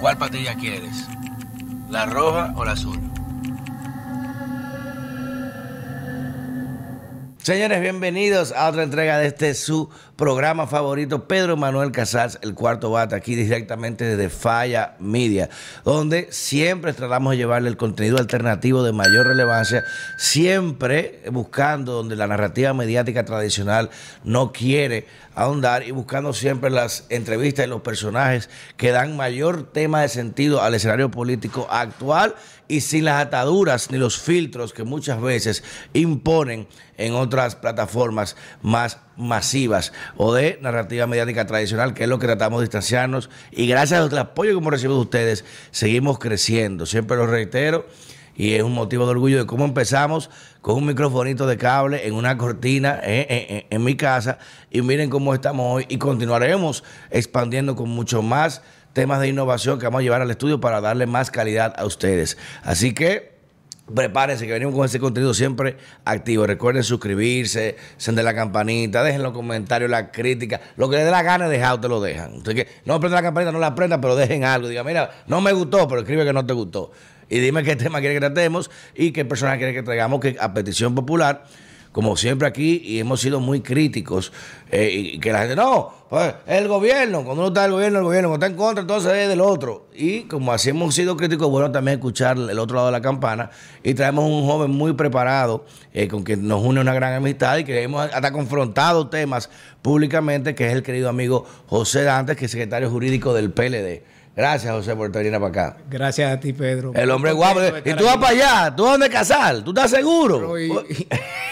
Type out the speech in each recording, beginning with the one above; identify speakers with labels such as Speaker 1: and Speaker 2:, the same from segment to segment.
Speaker 1: ¿Cuál patilla quieres? ¿La roja o la azul? Señores, bienvenidos a otra entrega de este su programa favorito, Pedro Manuel Casals, el cuarto bate, aquí directamente desde Falla Media, donde siempre tratamos de llevarle el contenido alternativo de mayor relevancia, siempre buscando donde la narrativa mediática tradicional no quiere ahondar y buscando siempre las entrevistas y los personajes que dan mayor tema de sentido al escenario político actual y sin las ataduras ni los filtros que muchas veces imponen en otras plataformas más masivas o de narrativa mediática tradicional, que es lo que tratamos de distanciarnos. Y gracias al apoyo que hemos recibido de ustedes, seguimos creciendo. Siempre lo reitero y es un motivo de orgullo de cómo empezamos con un microfonito de cable en una cortina eh, eh, eh, en mi casa y miren cómo estamos hoy y continuaremos expandiendo con mucho más temas de innovación que vamos a llevar al estudio para darle más calidad a ustedes. Así que prepárense que venimos con ese contenido siempre activo. Recuerden suscribirse, encender la campanita, dejen los comentarios, la crítica, lo que les dé la gana de dejar, te lo dejan. Entonces, que no aprendan la campanita, no la aprendan, pero dejen algo. Diga, mira, no me gustó, pero escribe que no te gustó. Y dime qué tema quiere que tratemos y qué personaje quiere que traigamos, que a petición popular como siempre aquí, y hemos sido muy críticos, eh, y que la gente, no, pues el gobierno, cuando uno está el gobierno, el gobierno, cuando está en contra, entonces es del otro. Y como así hemos sido críticos, bueno también escuchar el otro lado de la campana, y traemos un joven muy preparado, eh, con quien nos une una gran amistad, y que hemos hasta confrontado temas públicamente, que es el querido amigo José Dantes, que es secretario jurídico del PLD. Gracias, José, por venir para acá.
Speaker 2: Gracias a ti, Pedro.
Speaker 1: El hombre guapo. Y tú vas para allá, tú vas donde casar, tú estás seguro.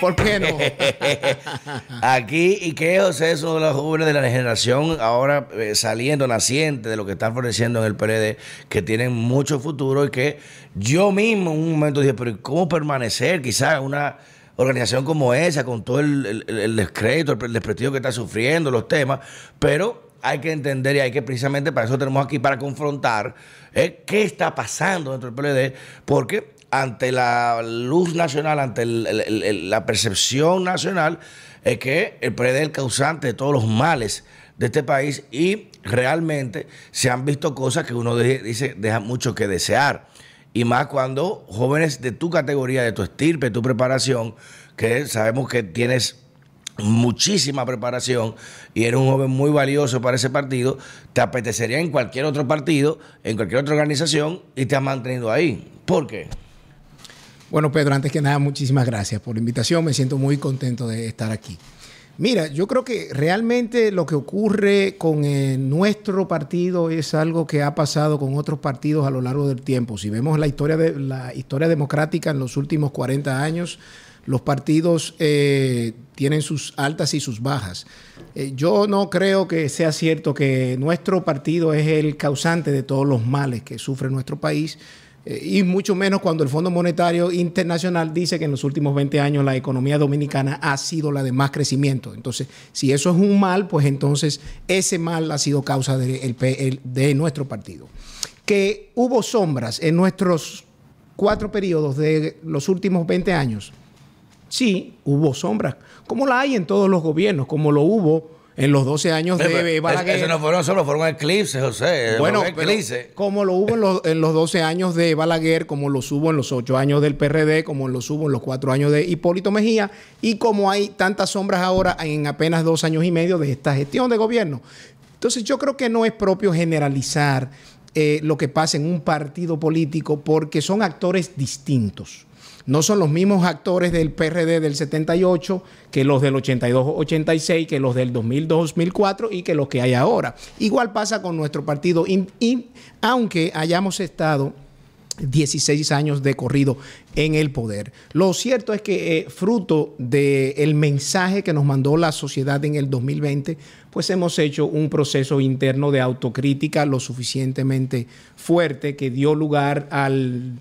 Speaker 2: ¿Por qué no?
Speaker 1: Aquí, y que José de los jóvenes de la generación ahora eh, saliendo, naciente de lo que están floreciendo en el PRD, que tienen mucho futuro y que yo mismo en un momento dije, pero ¿cómo permanecer quizás una organización como esa, con todo el, el, el descrédito, el desprestigio que está sufriendo, los temas, pero hay que entender y hay que precisamente para eso tenemos aquí para confrontar eh, qué está pasando dentro del PLD, porque ante la luz nacional, ante la percepción nacional, es que el PLD es el causante de todos los males de este país y realmente se han visto cosas que uno dice deja mucho que desear. Y más cuando jóvenes de tu categoría, de tu estirpe, de tu preparación, que sabemos que tienes muchísima preparación y eres un joven muy valioso para ese partido, te apetecería en cualquier otro partido, en cualquier otra organización y te has mantenido ahí. ¿Por qué?
Speaker 2: Bueno, Pedro, antes que nada, muchísimas gracias por la invitación. Me siento muy contento de estar aquí. Mira, yo creo que realmente lo que ocurre con eh, nuestro partido es algo que ha pasado con otros partidos a lo largo del tiempo. Si vemos la historia, de, la historia democrática en los últimos 40 años, los partidos eh, tienen sus altas y sus bajas. Eh, yo no creo que sea cierto que nuestro partido es el causante de todos los males que sufre nuestro país. Eh, y mucho menos cuando el Fondo Monetario Internacional dice que en los últimos 20 años la economía dominicana ha sido la de más crecimiento. Entonces, si eso es un mal, pues entonces ese mal ha sido causa de, de nuestro partido. Que hubo sombras en nuestros cuatro periodos de los últimos 20 años Sí, hubo sombras, como la hay en todos los gobiernos, como lo hubo en los 12 años de
Speaker 1: Balaguer. Eso no fueron solo, fueron eclipses, José.
Speaker 2: Bueno, como lo hubo en los, en los 12 años de Balaguer, como lo hubo en los 8 años del PRD, como lo hubo en los 4 años de Hipólito Mejía, y como hay tantas sombras ahora en apenas dos años y medio de esta gestión de gobierno. Entonces yo creo que no es propio generalizar eh, lo que pasa en un partido político porque son actores distintos. No son los mismos actores del PRD del 78 que los del 82-86, que los del 2002-2004 y que los que hay ahora. Igual pasa con nuestro partido, aunque hayamos estado 16 años de corrido en el poder. Lo cierto es que eh, fruto del mensaje que nos mandó la sociedad en el 2020, pues hemos hecho un proceso interno de autocrítica lo suficientemente fuerte que dio lugar al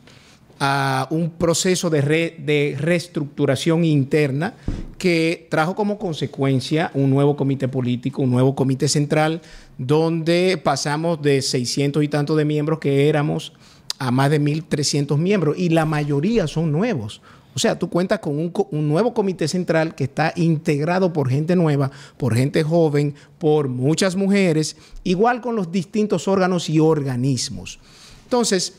Speaker 2: a un proceso de, reestructuración interna que trajo como consecuencia un nuevo comité político, un nuevo comité central, donde pasamos de 600 y tantos de miembros que éramos a más de 1.300 miembros y la mayoría son nuevos. O sea, tú cuentas con un, un, nuevo comité central que está integrado por gente nueva, por gente joven, por muchas mujeres, igual con los distintos órganos y organismos. Entonces,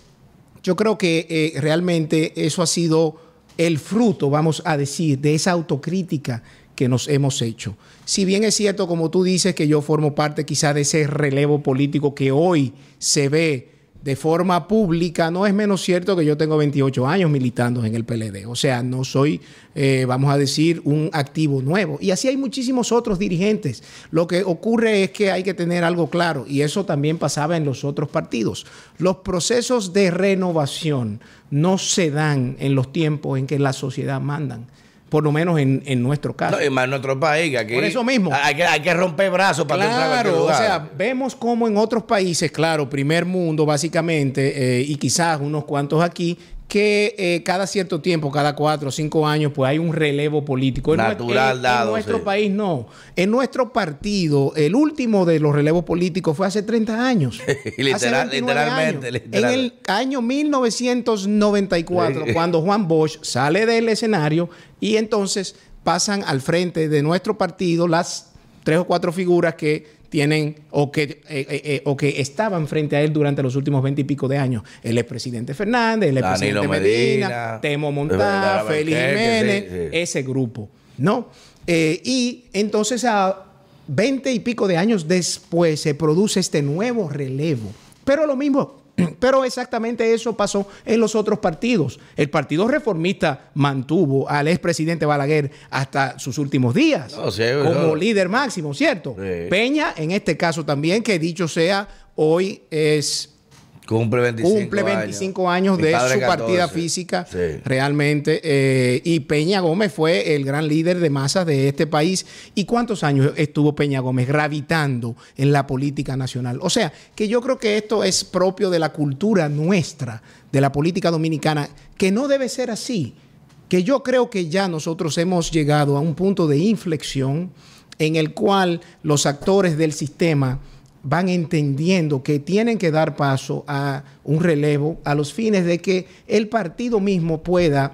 Speaker 2: yo creo que eh, realmente eso ha sido el fruto, vamos a decir, de esa autocrítica que nos hemos hecho. Si bien es cierto, como tú dices, que yo formo parte quizá de ese relevo político que hoy se ve de forma pública, no es menos cierto que yo tengo 28 años militando en el PLD. O sea, no soy, eh, vamos a decir, un activo nuevo. Y así hay muchísimos otros dirigentes. Lo que ocurre es que hay que tener algo claro, y eso también pasaba en los otros partidos. Los procesos de renovación no se dan en los tiempos en que la sociedad mandan por lo menos en, en nuestro caso.
Speaker 1: No, y más en nuestro país, que aquí.
Speaker 2: Por eso mismo.
Speaker 1: Hay que, hay que romper brazos para
Speaker 2: claro,
Speaker 1: entrar a
Speaker 2: o sea, vemos como en otros países, claro, primer mundo básicamente, eh, y quizás unos cuantos aquí, que eh, cada cierto tiempo, cada cuatro o cinco años, pues hay un relevo político.
Speaker 1: Natural
Speaker 2: en,
Speaker 1: dado.
Speaker 2: En nuestro
Speaker 1: sí.
Speaker 2: país no. En nuestro partido, el último de los relevos políticos fue hace 30 años.
Speaker 1: Literal,
Speaker 2: hace
Speaker 1: literalmente,
Speaker 2: años.
Speaker 1: literal.
Speaker 2: En el año 1994, cuando Juan Bosch sale del escenario y entonces pasan al frente de nuestro partido las tres o cuatro figuras que tienen o que, eh, eh, o que estaban frente a él durante los últimos veinte y pico de años. El expresidente Fernández, el expresidente Medina, Medina, Temo Montá, Félix Jiménez, sí, sí. ese grupo, ¿no? Eh, y entonces a veinte y pico de años después se produce este nuevo relevo. Pero lo mismo, pero exactamente eso pasó en los otros partidos. El Partido Reformista mantuvo al expresidente Balaguer hasta sus últimos días
Speaker 1: no, sí,
Speaker 2: como
Speaker 1: no.
Speaker 2: líder máximo, ¿cierto?
Speaker 1: Sí.
Speaker 2: Peña, en este caso también, que dicho sea, hoy es
Speaker 1: Cumple 25,
Speaker 2: cumple 25 años, de su
Speaker 1: 14.
Speaker 2: partida física
Speaker 1: Sí.
Speaker 2: realmente. eh, y Peña Gómez fue el gran líder de masas de este país. ¿Y cuántos años estuvo Peña Gómez gravitando en la política nacional? O sea, que yo creo que esto es propio de la cultura nuestra, de la política dominicana, que no debe ser así. Que yo creo que ya nosotros hemos llegado a un punto de inflexión en el cual los actores del sistema van entendiendo que tienen que dar paso a un relevo a los fines de que el partido mismo pueda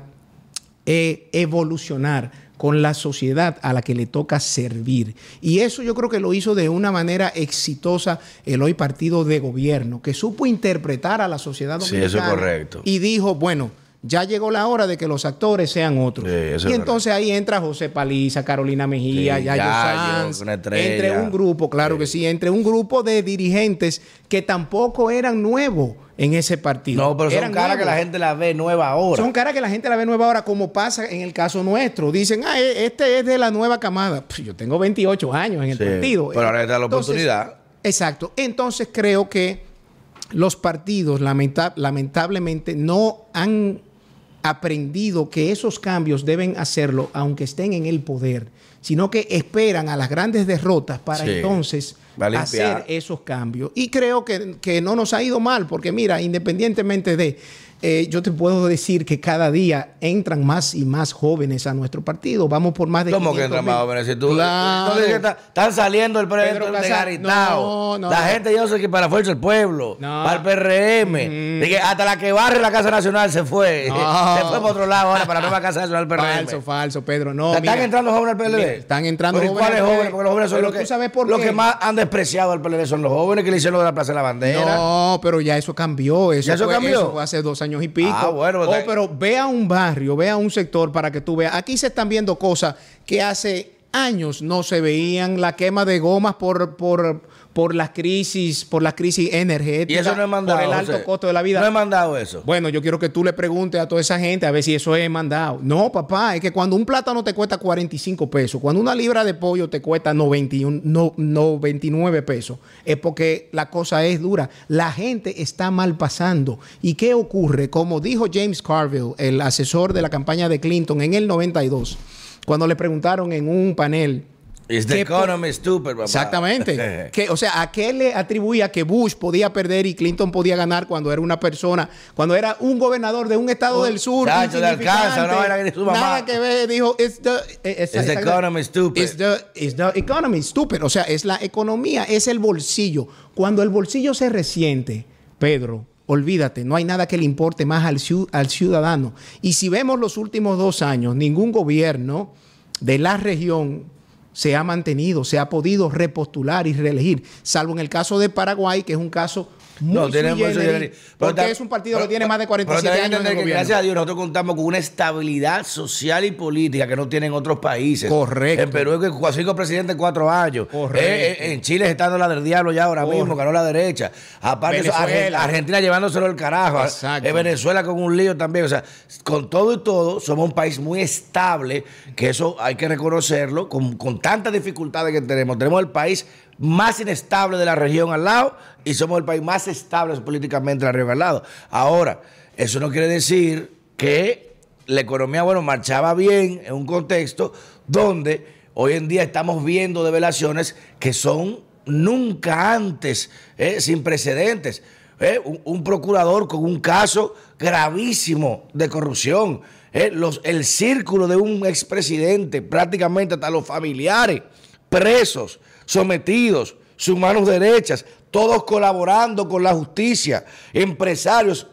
Speaker 2: eh, evolucionar con la sociedad a la que le toca servir. Y eso yo creo que lo hizo de una manera exitosa el hoy partido de gobierno, que supo interpretar a la sociedad
Speaker 1: Sí,
Speaker 2: dominicana.
Speaker 1: eso es correcto.
Speaker 2: Y dijo, bueno, ya llegó la hora de que los actores sean otros.
Speaker 1: Sí,
Speaker 2: y
Speaker 1: es
Speaker 2: entonces ahí entra José Paliza, Carolina Mejía,
Speaker 1: Sí,
Speaker 2: Yayo Sanz,
Speaker 1: una
Speaker 2: entre un grupo, claro
Speaker 1: Sí.
Speaker 2: que sí, entre un grupo de dirigentes que tampoco eran nuevos en ese partido.
Speaker 1: No, pero son caras que la gente la ve nueva ahora.
Speaker 2: Son caras que la gente la ve nueva ahora, como pasa en el caso nuestro. Dicen, ah, e- este es de la nueva camada. Yo tengo 28 años en el partido.
Speaker 1: pero ahora está la
Speaker 2: Entonces,
Speaker 1: oportunidad.
Speaker 2: Exacto. Entonces creo que los partidos lamenta- lamentablemente no han aprendido que esos cambios deben hacerlo aunque estén en el poder, sino que esperan a las grandes derrotas para
Speaker 1: Sí.
Speaker 2: entonces hacer esos cambios. Y creo que, que no nos ha ido mal, porque mira, independientemente de, eh, yo te puedo decir que cada día entran más y más jóvenes a nuestro partido. Vamos por más de
Speaker 1: ¿Cómo que
Speaker 2: 500
Speaker 1: entran más jóvenes? Si tú,
Speaker 2: Claro.
Speaker 1: tú están saliendo el proyecto de Garitao.
Speaker 2: no, no,
Speaker 1: la
Speaker 2: no.
Speaker 1: gente yo sé que para Fuerza del Pueblo,
Speaker 2: No.
Speaker 1: para el PRM. de que hasta la que barre la Casa Nacional se fue. Se fue para otro lado ahora, para la nueva Casa Nacional PRM.
Speaker 2: Falso, falso, Pedro. No,
Speaker 1: ¿Están
Speaker 2: mira.
Speaker 1: entrando jóvenes al PLD?
Speaker 2: Mira, están entrando
Speaker 1: ¿Pero y
Speaker 2: jóvenes
Speaker 1: ¿Cuáles jóvenes? Porque los jóvenes son los que,
Speaker 2: sabes por
Speaker 1: los que más han despreciado al PLD son los jóvenes que le hicieron lo de la Plaza de la Bandera.
Speaker 2: No, pero ya eso cambió. Eso,
Speaker 1: ¿Ya eso
Speaker 2: fue,
Speaker 1: cambió?
Speaker 2: eso fue hace dos años y pico.
Speaker 1: Ah, bueno,
Speaker 2: Oh, pero ve a un barrio, ve a un sector para que tú veas. Aquí se están viendo cosas que hace años no se veían. La quema de gomas por, por, por las crisis, por las crisis energéticas.
Speaker 1: Y eso no mandado.
Speaker 2: Por el alto
Speaker 1: José.
Speaker 2: costo de la vida.
Speaker 1: No he mandado eso.
Speaker 2: Bueno, yo quiero que tú le preguntes a toda esa gente a ver si eso es mandado. No, papá, es que cuando un plátano te cuesta 45 pesos, cuando una libra de pollo te cuesta 91, no, 99 pesos, es porque la cosa es dura. La gente está mal pasando. ¿Y qué ocurre? Como dijo James Carville, el asesor de la campaña de Clinton en el 92, cuando le preguntaron en un panel
Speaker 1: It's the
Speaker 2: ¿Qué po-
Speaker 1: economy stupid, papá.
Speaker 2: Exactamente. que, o sea, ¿a qué le atribuía que Bush podía perder y Clinton podía ganar cuando era una persona, cuando era un gobernador de un estado del sur?
Speaker 1: Chacho, de vaina que ni su mamá.
Speaker 2: Nada que ver, dijo, it's the, eh,
Speaker 1: It's the economy stupid.
Speaker 2: It's the, it's the economy stupid. O sea, es la economía, es el bolsillo. Cuando el bolsillo se resiente, Pedro, olvídate, no hay nada que le importe más al, al ciudadano. Y si vemos los últimos dos años, ningún gobierno de la región se ha mantenido, se ha podido repostular y reelegir, salvo en el caso de Paraguay, que es un caso muy no, tiene porque es un partido que tiene más de 47 años en el
Speaker 1: Gracias a Dios nosotros contamos con una estabilidad social y política que no tienen otros países.
Speaker 2: Correcto.
Speaker 1: En Perú es que cinco presidentes cuatro años. Correcto. Eh, eh, en Chile está dando la del diablo ya ahora mismo, ganó la derecha. Aparte, Argentina llevándoselo el carajo. Exacto. Venezuela con un lío también. O sea, con todo y todo, somos un país muy estable, que eso hay que reconocerlo, con, con tantas dificultades que tenemos. Tenemos el país más inestable de la región al lado y somos el país más estable políticamente de la región al lado. Ahora, eso no quiere decir que la economía, bueno, marchaba bien en un contexto donde hoy en día estamos viendo develaciones que son nunca antes, eh, sin precedentes. Eh, un, procurador con un caso gravísimo de corrupción. Eh, los, el círculo de un expresidente, prácticamente hasta los familiares, presos sometidos, sus manos derechas, todos colaborando con la justicia, empresarios,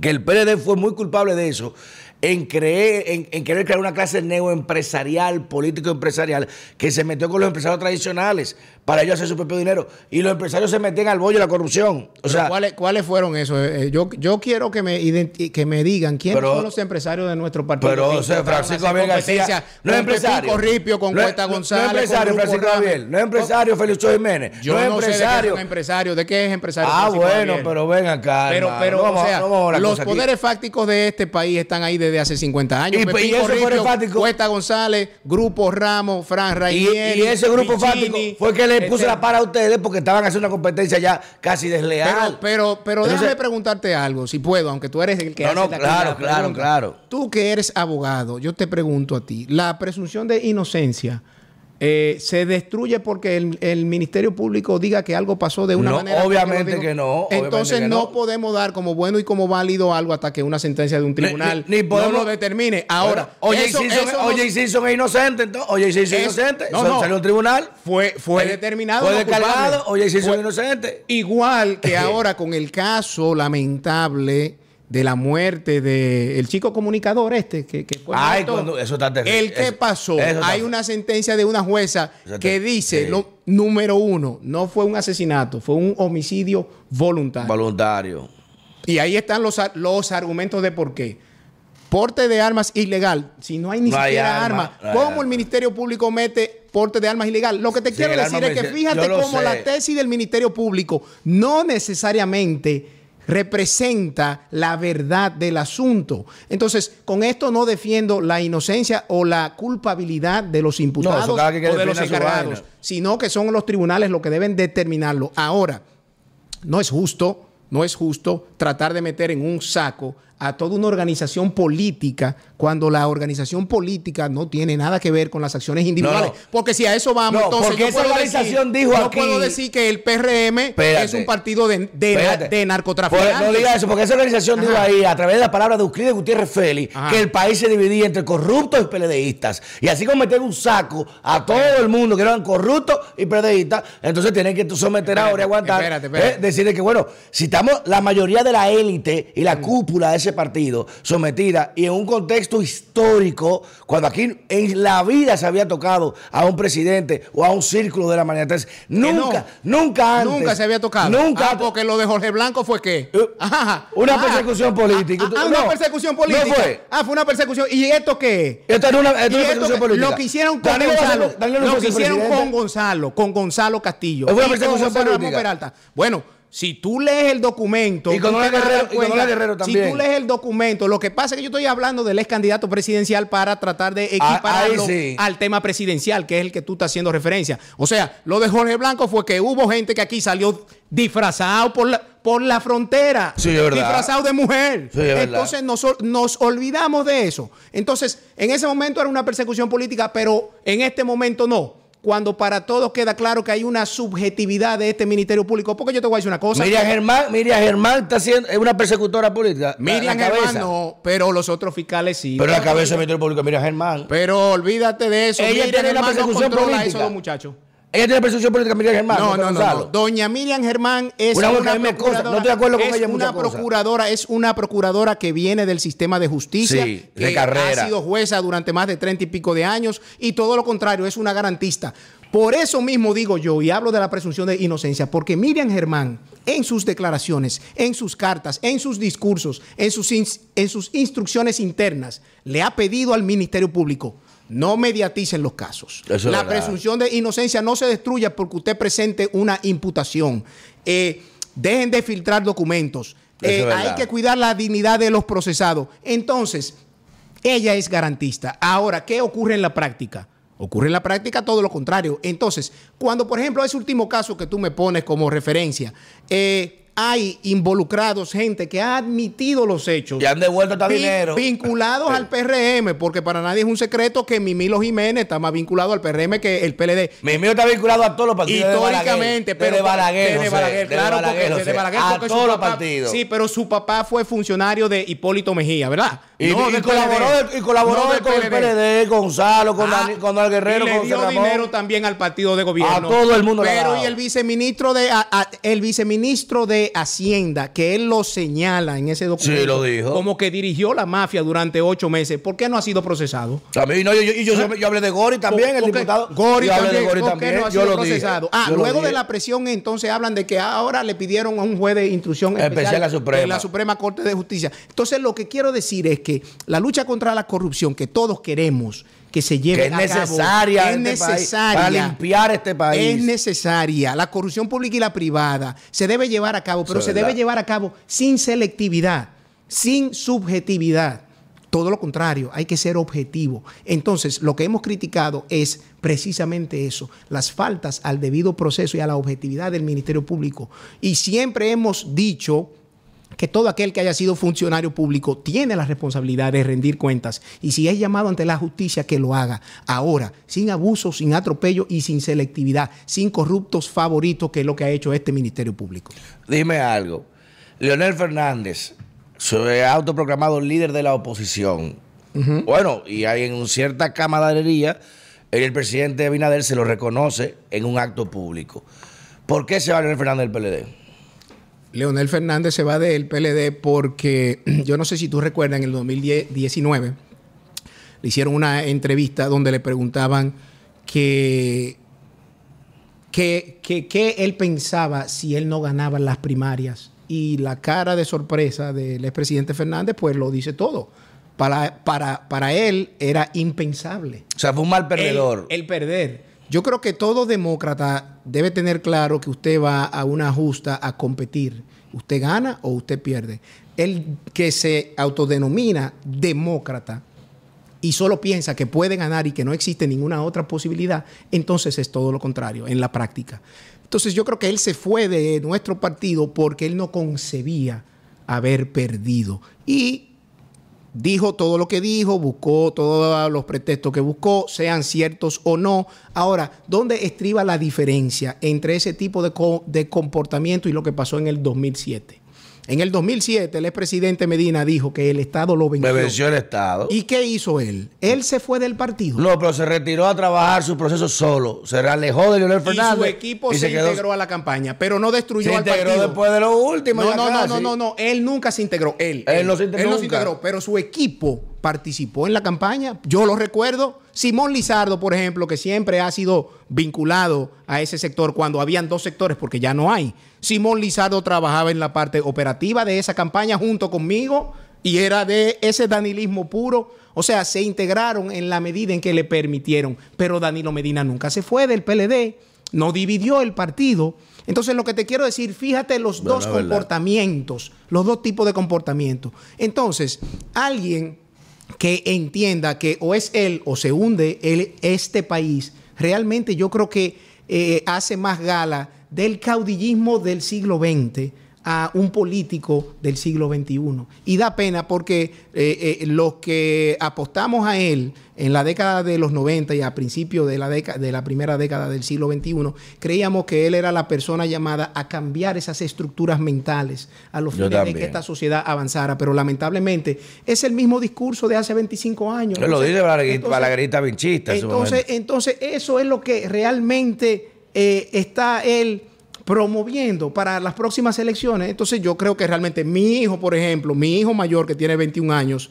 Speaker 1: que el PLD fue muy culpable de eso, en, creer, en, querer crear una clase neoempresarial, político-empresarial, que se metió con los empresarios tradicionales para ellos hacer su propio dinero. Y los empresarios se metían al bollo de la corrupción. O sea,
Speaker 2: ¿cuáles, ¿cuáles, fueron esos? Eh, eh, yo, yo quiero que me, que me digan quiénes son los empresarios de nuestro partido.
Speaker 1: Pero, o sea, Francisco Javier García,
Speaker 2: no es empresario. Con Cuesta González.
Speaker 1: No es empresario, Francisco Javier. No es empresario, Félix Jiménez.
Speaker 2: Yo
Speaker 1: no
Speaker 2: es empresario. de empresario. ¿De qué es empresario?
Speaker 1: Ah, bueno, pero ven acá.
Speaker 2: Pero, pero o sea, los poderes fácticos de este país están ahí desde hace 50 años. Y, y ese Corripio, fáctico. Cuesta González, Grupo Ramos, Fran Rainieri.
Speaker 1: Y, ese grupo fáctico fue que le puso la para a usted porque estaban haciendo una competencia ya casi desleal.
Speaker 2: Pero, pero, déjame preguntarte algo, si puedo, aunque tú eres el que
Speaker 1: no, hace no, claro, claro, claro.
Speaker 2: Tú que eres abogado, yo te pregunto a ti, la presunción de inocencia eh, se destruye porque el, Ministerio Público diga que algo pasó de una manera.
Speaker 1: Obviamente que, no.
Speaker 2: Entonces no, podemos dar como bueno y como válido algo hasta que una sentencia de un tribunal ni, podemos, no lo determine. Ahora,
Speaker 1: oye, eso, oye, Simpson es inocente, entonces. Oye, Simpson es inocente. No, no. Salió un tribunal.
Speaker 2: Fue, fue determinado.
Speaker 1: Fue descargado. Oye, Simpson es inocente.
Speaker 2: Igual que ahora con el caso lamentable de la muerte del chico comunicador este que, fue
Speaker 1: Ay, eso está terrible.
Speaker 2: El que pasó, hay una sentencia de una jueza que dice, número uno, no fue un asesinato, fue un homicidio voluntario.
Speaker 1: Voluntario.
Speaker 2: Y ahí están los, los argumentos de por qué. Porte de armas ilegal. Si no hay ni siquiera armas, ¿cómo el Ministerio Público mete porte de armas ilegal? Lo que te quiero decir es que fíjate cómo la tesis del Ministerio Público no necesariamente representa la verdad del asunto. Entonces, con esto no defiendo la inocencia o la culpabilidad de los imputados o de los encargados, sino que son los tribunales los que deben determinarlo. Ahora, no es justo, no es justo tratar de meter en un saco a toda una organización política cuando la organización política no tiene nada que ver con las acciones individuales. Porque si a eso vamos, entonces
Speaker 1: yo esa organización dijo
Speaker 2: no puedo decir que el PRM es un partido de, de, narcotraficantes.
Speaker 1: no diga eso, porque esa organización dijo ahí, a través de la palabra de Euclides Gutiérrez Félix, que el país se dividía entre corruptos y peledeístas. Y así como meter un saco a todo el mundo que eran corruptos y peledeístas, entonces tienen que someter ahora y aguantar. Espérate, espérate. Eh, decirle que, bueno, si estamos la mayoría de la élite y la mm. cúpula de ese partido sometida y en un contexto histórico, cuando aquí en la vida se había tocado a un presidente o a un círculo de la manera. nunca, nunca antes.
Speaker 2: Nunca se había tocado.
Speaker 1: Nunca.
Speaker 2: Ah, porque lo de Jorge Blanco fue qué? Uh,
Speaker 1: una ah, persecución política.
Speaker 2: Ah, una persecución política. No fue. Ah, fue una persecución. ¿Y esto qué?
Speaker 1: Esto es una, persecución política.
Speaker 2: Lo que hicieron con Gonzalo. lo que hicieron con Gonzalo, con Gonzalo Castillo.
Speaker 1: Es una persecución política.
Speaker 2: Bueno, si tú lees el documento.
Speaker 1: Y con una Guerrero, también.
Speaker 2: Si tú lees el documento, lo que pasa es que yo estoy hablando del ex candidato presidencial para tratar de ah, equipararlo al tema presidencial, que es el que tú estás haciendo referencia. O sea, lo de Jorge Blanco fue que hubo gente que aquí salió disfrazado por la, por la frontera. disfrazado de mujer. Entonces nos, nos olvidamos de eso. Entonces, en ese momento era una persecución política, pero en este momento no cuando para todos queda claro que hay una subjetividad de este Ministerio Público. Porque yo te voy a decir una cosa.
Speaker 1: Miriam Germán, Miriam Germán está siendo, es una persecutora política.
Speaker 2: Miriam Germán no, pero los otros fiscales sí.
Speaker 1: Pero la cabeza del Ministerio Público Miriam Germán.
Speaker 2: Pero olvídate de eso.
Speaker 1: Ella tiene una persecución política.
Speaker 2: muchachos.
Speaker 1: Ella tiene presunción política, Miriam Germán.
Speaker 2: No, no, no, no. Doña Miriam Germán es
Speaker 1: Una
Speaker 2: una, procuradora.
Speaker 1: no estoy de acuerdo con
Speaker 2: es
Speaker 1: ella
Speaker 2: una procuradora, es una procuradora que viene del sistema de justicia,
Speaker 1: Sí, de carrera.
Speaker 2: ha sido jueza durante más de treinta y pico de años y todo lo contrario, es una garantista. Por eso mismo digo yo y hablo de la presunción de inocencia, porque Miriam Germán en sus declaraciones, en sus cartas, en sus discursos, en sus, en sus instrucciones internas, le ha pedido al Ministerio Público no mediaticen los casos.
Speaker 1: Eso
Speaker 2: la presunción de inocencia no se destruye porque usted presente una imputación. Eh, dejen de filtrar documentos. Eh, hay que cuidar la dignidad de los procesados. Entonces, ella es garantista. Ahora, ¿qué ocurre en la práctica? Ocurre en la práctica todo lo contrario. Entonces, cuando, por ejemplo, ese último caso que tú me pones como referencia, eh, hay involucrados gente que ha admitido los hechos.
Speaker 1: Y han devuelto hasta
Speaker 2: Vin-
Speaker 1: dinero.
Speaker 2: Vinculados al PRM, porque para nadie es un secreto que Mimilo Jiménez está más vinculado al PRM que el PLD.
Speaker 1: Mi mío está vinculado a todos los partidos.
Speaker 2: Históricamente, pero
Speaker 1: de Balaguer,
Speaker 2: desde
Speaker 1: José,
Speaker 2: Balaguer, claro, porque desde Balaguer,
Speaker 1: a todos los partidos.
Speaker 2: Sí, pero su papá fue funcionario de Hipólito Mejía, ¿verdad?
Speaker 1: Y,
Speaker 2: No
Speaker 1: y colaboró,
Speaker 2: PLD.
Speaker 1: y colaboró
Speaker 2: No
Speaker 1: con el PLD, Gonzalo, con,
Speaker 2: Ah,
Speaker 1: con Daniel Guerrero,
Speaker 2: y le
Speaker 1: con
Speaker 2: dio
Speaker 1: Ramón.
Speaker 2: dinero también al partido de gobierno.
Speaker 1: A todo el mundo
Speaker 2: Pero y el viceministro de a- a- el viceministro de Hacienda, que él lo señala en ese documento,
Speaker 1: Sí, lo dijo.
Speaker 2: como que dirigió la mafia durante ocho meses. ¿Por qué no ha sido procesado?
Speaker 1: Mí, no, yo, yo- yo, yo hablé de Gori también, el
Speaker 2: ¿Por qué?
Speaker 1: diputado.
Speaker 2: Gori también,
Speaker 1: de Gori
Speaker 2: ¿por qué
Speaker 1: también.
Speaker 2: no ha sido
Speaker 1: lo dije.
Speaker 2: procesado? Ah, luego de la presión, entonces hablan de que ahora le pidieron a un juez de instrucción
Speaker 1: Especial
Speaker 2: especial,
Speaker 1: a Suprema.
Speaker 2: en la Suprema Corte de Justicia. Entonces, lo que quiero decir es que la lucha contra la corrupción que todos queremos que se lleve
Speaker 1: que es
Speaker 2: a cabo,
Speaker 1: necesaria,
Speaker 2: es
Speaker 1: en este
Speaker 2: necesaria
Speaker 1: para limpiar este país.
Speaker 2: es necesaria. La corrupción pública y la privada se debe llevar a cabo, pero
Speaker 1: Eso
Speaker 2: se
Speaker 1: es
Speaker 2: debe llevar a cabo sin selectividad, sin subjetividad. Todo lo contrario, hay que ser objetivo. Entonces, lo que hemos criticado es precisamente eso, las faltas al debido proceso y a la objetividad del Ministerio Público. Y siempre hemos dicho que todo aquel que haya sido funcionario público tiene la responsabilidad de rendir cuentas y si es llamado ante la justicia que lo haga ahora, sin abuso, sin atropello y sin selectividad, sin corruptos favoritos, que es lo que ha hecho este Ministerio Público.
Speaker 1: Dime algo. Leonel Fernández, su autoproclamado líder de la oposición. Bueno, y hay en cierta camaradería, el presidente Abinader se lo reconoce en un acto público. ¿Por qué se va Leonel Fernández del PLD?
Speaker 2: Leonel Fernández se va del PLD porque yo no sé si tú recuerdas en el 2019 le hicieron una entrevista donde le preguntaban que que, que- que él pensaba si él no ganaba las primarias y la cara de sorpresa del expresidente Fernández pues lo dice todo. Para, para, para él era impensable
Speaker 1: O sea, fue un mal perdedor.
Speaker 2: el, el perder. Yo creo que todo demócrata debe tener claro que usted va a una justa a competir. Usted gana o usted pierde. El que se autodenomina demócrata y solo piensa que puede ganar y que no existe ninguna otra posibilidad, entonces es todo lo contrario en la práctica. Entonces yo creo que él se fue de nuestro partido porque él no concebía haber perdido. Y dijo todo lo que dijo, buscó todos los pretextos que buscó, sean ciertos o no. Ahora, ¿dónde estriba la diferencia entre ese tipo de, de comportamiento y lo que pasó en el 2007? En el 2007, el expresidente Medina dijo que el Estado lo venció.
Speaker 1: Me venció el Estado.
Speaker 2: ¿Y qué hizo él? Él se fue del partido.
Speaker 1: No, pero se retiró a trabajar su proceso solo. Se alejó de Leonel
Speaker 2: y
Speaker 1: Fernández.
Speaker 2: su equipo
Speaker 1: y
Speaker 2: se,
Speaker 1: quedó-
Speaker 2: integró a la campaña, pero no destruyó
Speaker 1: se
Speaker 2: al
Speaker 1: integró
Speaker 2: partido.
Speaker 1: después de lo último.
Speaker 2: No, no, no, no, no, no, él nunca se integró. Él,
Speaker 1: Él no se integró
Speaker 2: Él no se integró, pero su equipo participó en la campaña. Yo lo recuerdo. Simón Lizardo, por ejemplo, que siempre ha sido vinculado a ese sector cuando habían dos sectores, porque ya no hay. Simón Lizardo trabajaba en la parte operativa de esa campaña junto conmigo y era de ese danilismo puro. O sea, se integraron en la medida en que le permitieron. Pero Danilo Medina nunca se fue del PLD, no dividió el partido. Entonces, lo que te quiero decir, fíjate los
Speaker 1: Bueno,
Speaker 2: dos
Speaker 1: verdad.
Speaker 2: comportamientos, los dos tipos de comportamientos. Entonces, alguien que entienda que o es él o se hunde este país, realmente yo creo que eh, hace más gala del caudillismo del siglo XX a un político del siglo XXI. Y da pena porque eh, eh, los que apostamos a él en la década de los 90 y a principios de la, década, de la primera década del siglo XXI, creíamos que él era la persona llamada a cambiar esas estructuras mentales a los fines de que esta sociedad avanzara, pero lamentablemente es el mismo discurso de hace 25 años.
Speaker 1: Lo
Speaker 2: Entonces-
Speaker 1: dice Balaguerita Vinchista
Speaker 2: entonces, entonces, eso es lo que realmente eh, está él promoviendo para las próximas elecciones. Entonces yo creo que realmente mi hijo, por ejemplo, mi hijo mayor que tiene 21 años,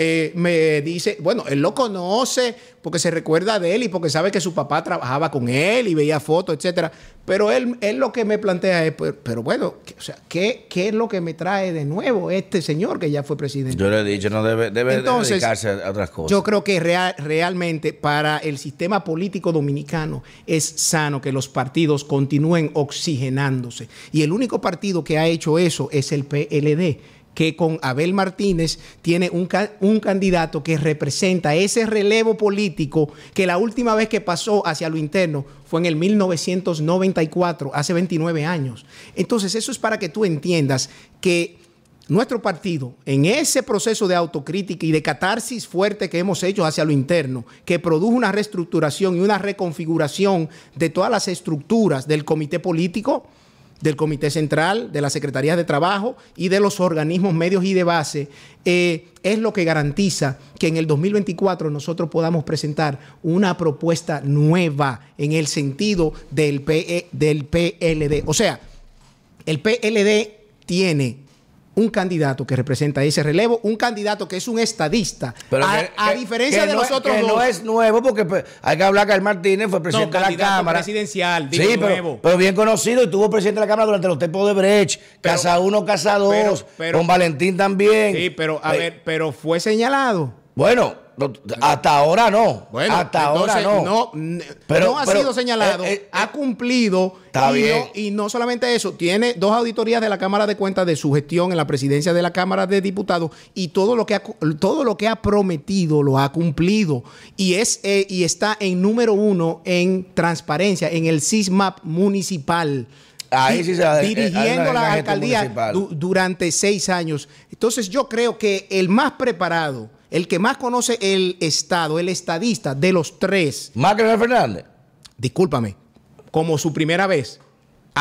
Speaker 2: eh, me dice, bueno, él lo conoce porque se recuerda de él y porque sabe que su papá trabajaba con él y veía fotos, etcétera. Pero él, él lo que me plantea es, pero, bueno, o sea, ¿qué, ¿qué, es lo que me trae de nuevo este señor que ya fue presidente?
Speaker 1: Yo le he dicho, no debe, debe, dedicarse a otras cosas.
Speaker 2: Yo creo que real, realmente para el sistema político dominicano es sano que los partidos continúen oxigenándose. Y el único partido que ha hecho eso es el PLD que con Abel Martínez tiene un, un, candidato que representa ese relevo político que la última vez que pasó hacia lo interno fue en el 1994, hace 29 años. Entonces, eso es para que tú entiendas que nuestro partido, en ese proceso de autocrítica y de catarsis fuerte que hemos hecho hacia lo interno, que produjo una reestructuración y una reconfiguración de todas las estructuras del comité político, del Comité Central, de la Secretaría de Trabajo y de los organismos medios y de base, eh, es lo que garantiza que en el 2024 nosotros podamos presentar una propuesta nueva en el sentido del, PE, del PLD. O sea, el PLD tiene un candidato que representa ese relevo, un candidato que es un estadista. a, diferencia de nosotros
Speaker 1: que no es nuevo, porque pues, hay que hablar que el Martínez fue presidente de la Cámara.
Speaker 2: presidencial,
Speaker 1: sí, pero, pero, bien conocido y tuvo presidente de la Cámara durante los tiempos de Brecht, casa uno, casa dos, con Valentín también.
Speaker 2: Sí, pero a ver, pero fue señalado.
Speaker 1: Bueno, hasta ahora no.
Speaker 2: Bueno,
Speaker 1: hasta ahora
Speaker 2: no. No, ha sido señalado, eh, eh, ha cumplido.
Speaker 1: Está
Speaker 2: y,
Speaker 1: bien.
Speaker 2: No, y no solamente eso, tiene dos auditorías de la Cámara de Cuentas de su gestión en la presidencia de la Cámara de Diputados y todo lo que ha, todo lo que ha prometido lo ha cumplido. Y, es, eh, y está en número uno en transparencia, en el CISMAP municipal.
Speaker 1: Ahí sí se
Speaker 2: dirigiendo la alcaldía durante seis años. Entonces yo creo que el más preparado el que más conoce el Estado, el estadista de los tres.
Speaker 1: ¿Más que Leonel Fernández?
Speaker 2: Discúlpame, como su primera vez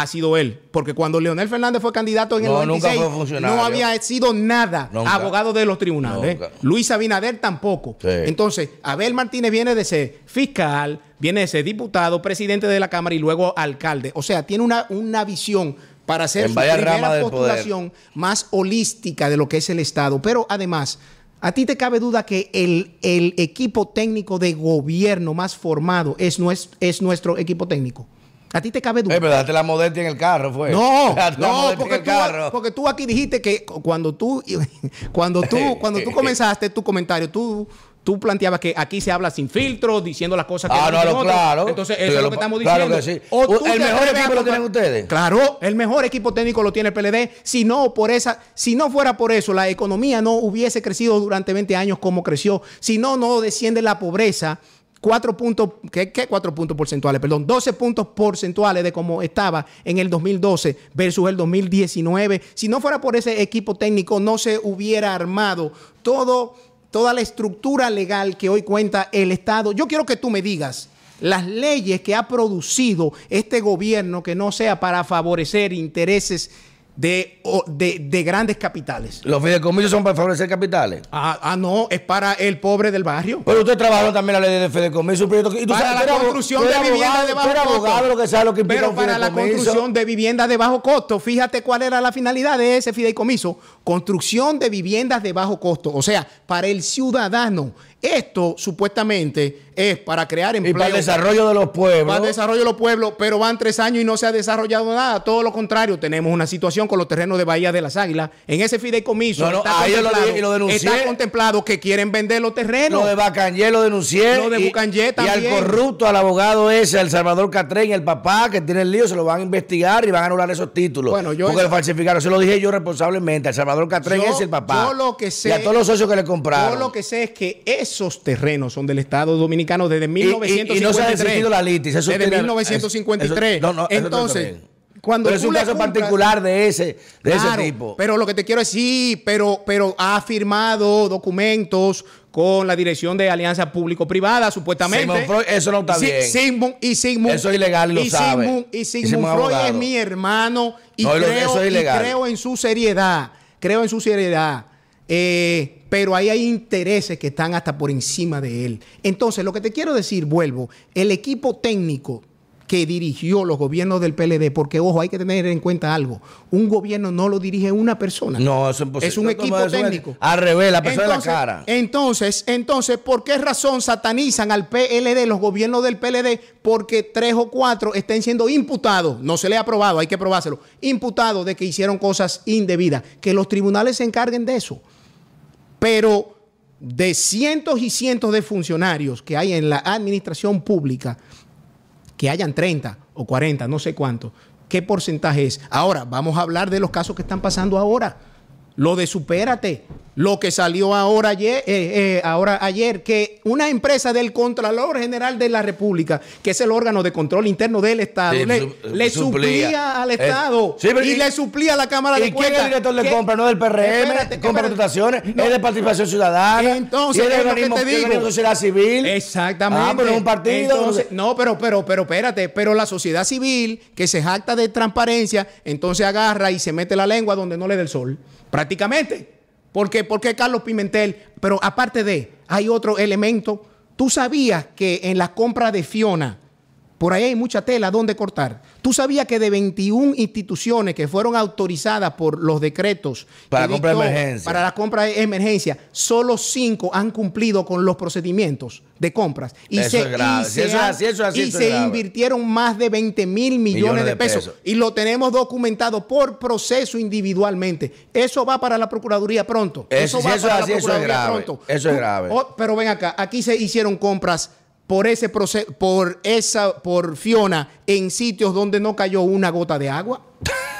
Speaker 2: ha sido él. Porque cuando Leonel Fernández fue candidato en el 96, no había sido nada abogado de los tribunales. Luis Abinader tampoco. Entonces, Abel Martínez viene de ser fiscal, viene de ser diputado, presidente de la Cámara y luego alcalde. O sea, tiene una, una visión para hacer su primera postulación más holística de lo que es el Estado. Pero además ¿A ti te cabe duda que el, el, equipo técnico de gobierno más formado es, nuestro, es nuestro equipo técnico? ¿A ti te cabe duda?
Speaker 1: Eh, pero date la modestia en el carro, fue.
Speaker 2: No, no, porque tú, porque tú, aquí dijiste que cuando tú, cuando tú, cuando tú comenzaste tu comentario, tú tú planteabas que aquí se habla sin filtro, diciendo las cosas que
Speaker 1: ah, no, no, claro.
Speaker 2: Entonces, eso es lo que estamos diciendo.
Speaker 1: Claro que sí. ¿El mejor equipo lo tienen ustedes?
Speaker 2: Claro, el mejor equipo técnico lo tiene el PLD. Si no, por esa, si no fuera por eso, la economía no hubiese crecido durante 20 años como creció. Si no, no desciende la pobreza. Cuatro puntos, ¿qué, ¿qué, cuatro puntos porcentuales? Perdón, 12 puntos porcentuales de cómo estaba en el 2012 versus el 2019. Si no fuera por ese equipo técnico, no se hubiera armado todo toda la estructura legal que hoy cuenta el Estado. Yo quiero que tú me digas las leyes que ha producido este gobierno que no sea para favorecer intereses de, de, grandes capitales.
Speaker 1: ¿Los fideicomisos son para favorecer capitales?
Speaker 2: Ah, ah, no, es para el pobre del barrio.
Speaker 1: Pero usted trabajó también la ley de fideicomiso.
Speaker 2: Y tú para la construcción de viviendas de bajo costo.
Speaker 1: Lo que sabe lo que
Speaker 2: pero para la construcción de viviendas de bajo costo, fíjate cuál era la finalidad de ese fideicomiso. Construcción de viviendas de bajo costo. O sea, para el ciudadano. Esto supuestamente es para crear empleo.
Speaker 1: Y para el desarrollo de los pueblos.
Speaker 2: Para el desarrollo de los pueblos, pero van tres años y no se ha desarrollado nada. Todo lo contrario, tenemos una situación con los terrenos de Bahía de las Águilas. En ese fideicomiso está, contemplado, está, contemplado, que quieren vender los terrenos.
Speaker 1: Lo de Bacanyé lo denuncié.
Speaker 2: Lo de Bucanyé también.
Speaker 1: Y al corrupto, al abogado ese, al Salvador Catrén, el papá que tiene el lío, se lo van a investigar y van a anular esos títulos. Bueno, yo porque lo falsificaron. Se lo dije yo responsablemente. Al Salvador Catrén es el papá.
Speaker 2: Yo lo que sé.
Speaker 1: Y a todos los socios que le compraron.
Speaker 2: Yo lo que sé es que esos terrenos son del Estado Dominicano desde 1953. Y, no se ha
Speaker 1: decidido la litis.
Speaker 2: Eso desde 1953. no, no, Entonces, cuando
Speaker 1: pero es un caso particular de ese, de ese tipo.
Speaker 2: Pero lo que te quiero decir, pero, pero ha firmado documentos con la dirección de alianza público-privada, supuestamente.
Speaker 1: eso no está bien.
Speaker 2: Sigmund, y Sigmund,
Speaker 1: eso es ilegal, lo
Speaker 2: y
Speaker 1: sabe.
Speaker 2: Sigmund, y Sigmund, Freud es mi hermano y, creo, y creo en su seriedad. Creo en su seriedad. Eh, pero ahí hay intereses que están hasta por encima de él. Entonces, lo que te quiero decir, vuelvo, el equipo técnico que dirigió los gobiernos del PLD, porque ojo, hay que tener en cuenta algo. Un gobierno no lo dirige una persona.
Speaker 1: No, eso es imposible.
Speaker 2: Es un
Speaker 1: No,
Speaker 2: equipo
Speaker 1: no, eso es-
Speaker 2: técnico.
Speaker 1: Al revés, la persona
Speaker 2: entonces,
Speaker 1: de la cara.
Speaker 2: Entonces, entonces, ¿por qué razón satanizan al PLD, los gobiernos del PLD? Porque tres o cuatro estén siendo imputados, no se le ha aprobado, hay que probárselo, imputados de que hicieron cosas indebidas. Que los tribunales se encarguen de eso. Pero de cientos y cientos de funcionarios que hay en la administración pública, que hayan 30 o 40, no sé cuánto, ¿qué porcentaje es? Ahora, vamos a hablar de los casos que están pasando ahora. Lo de supérate, lo que salió ahora ayer, eh, eh, ahora ayer, que una empresa del Contralor General de la República, que es el órgano de control interno del Estado,
Speaker 1: Sí,
Speaker 2: le,
Speaker 1: su-
Speaker 2: le
Speaker 1: suplía.
Speaker 2: suplía al
Speaker 1: Eh,
Speaker 2: Estado
Speaker 1: sí, pero
Speaker 2: y,
Speaker 1: y-
Speaker 2: le suplía a la Cámara
Speaker 1: ¿Y
Speaker 2: de
Speaker 1: quién es
Speaker 2: Cuentas.
Speaker 1: el director de compra? ¿No del PRM?
Speaker 2: Espérate,
Speaker 1: compra
Speaker 2: espérate.
Speaker 1: contrataciones,
Speaker 2: No.
Speaker 1: es de participación ciudadana.
Speaker 2: Entonces,
Speaker 1: y es de organismo de sociedad civil.
Speaker 2: Exactamente.
Speaker 1: Ah, pero es un partido.
Speaker 2: Entonces, no, pero, pero, pero, espérate, pero la sociedad civil que se jacta de transparencia, entonces agarra y se mete la lengua donde no le dé el sol. Prácticamente. ¿Por qué? Porque Carlos Pimentel, pero aparte de, hay otro elemento. Tú sabías que en la compra de Fiona, por ahí hay mucha tela donde cortar. Tú sabías que de 21 instituciones que fueron autorizadas por los decretos
Speaker 1: Para compra emergencia.
Speaker 2: para la compra de emergencia, solo cinco han cumplido con los procedimientos de compras. Y
Speaker 1: Eso es grave. Si
Speaker 2: se
Speaker 1: eso es
Speaker 2: han-
Speaker 1: así, eso es así,
Speaker 2: y
Speaker 1: eso es
Speaker 2: se
Speaker 1: grave.
Speaker 2: invirtieron más de 20 mil millones, de, pesos. Y lo tenemos documentado por proceso individualmente. Eso va para la Procuraduría pronto.
Speaker 1: Eso-
Speaker 2: va
Speaker 1: eso es así, eso es grave. Eso es grave.
Speaker 2: Oh, pero ven acá, aquí se hicieron compras por ese proceso, por esa, por Fiona, en sitios donde no cayó una gota de agua.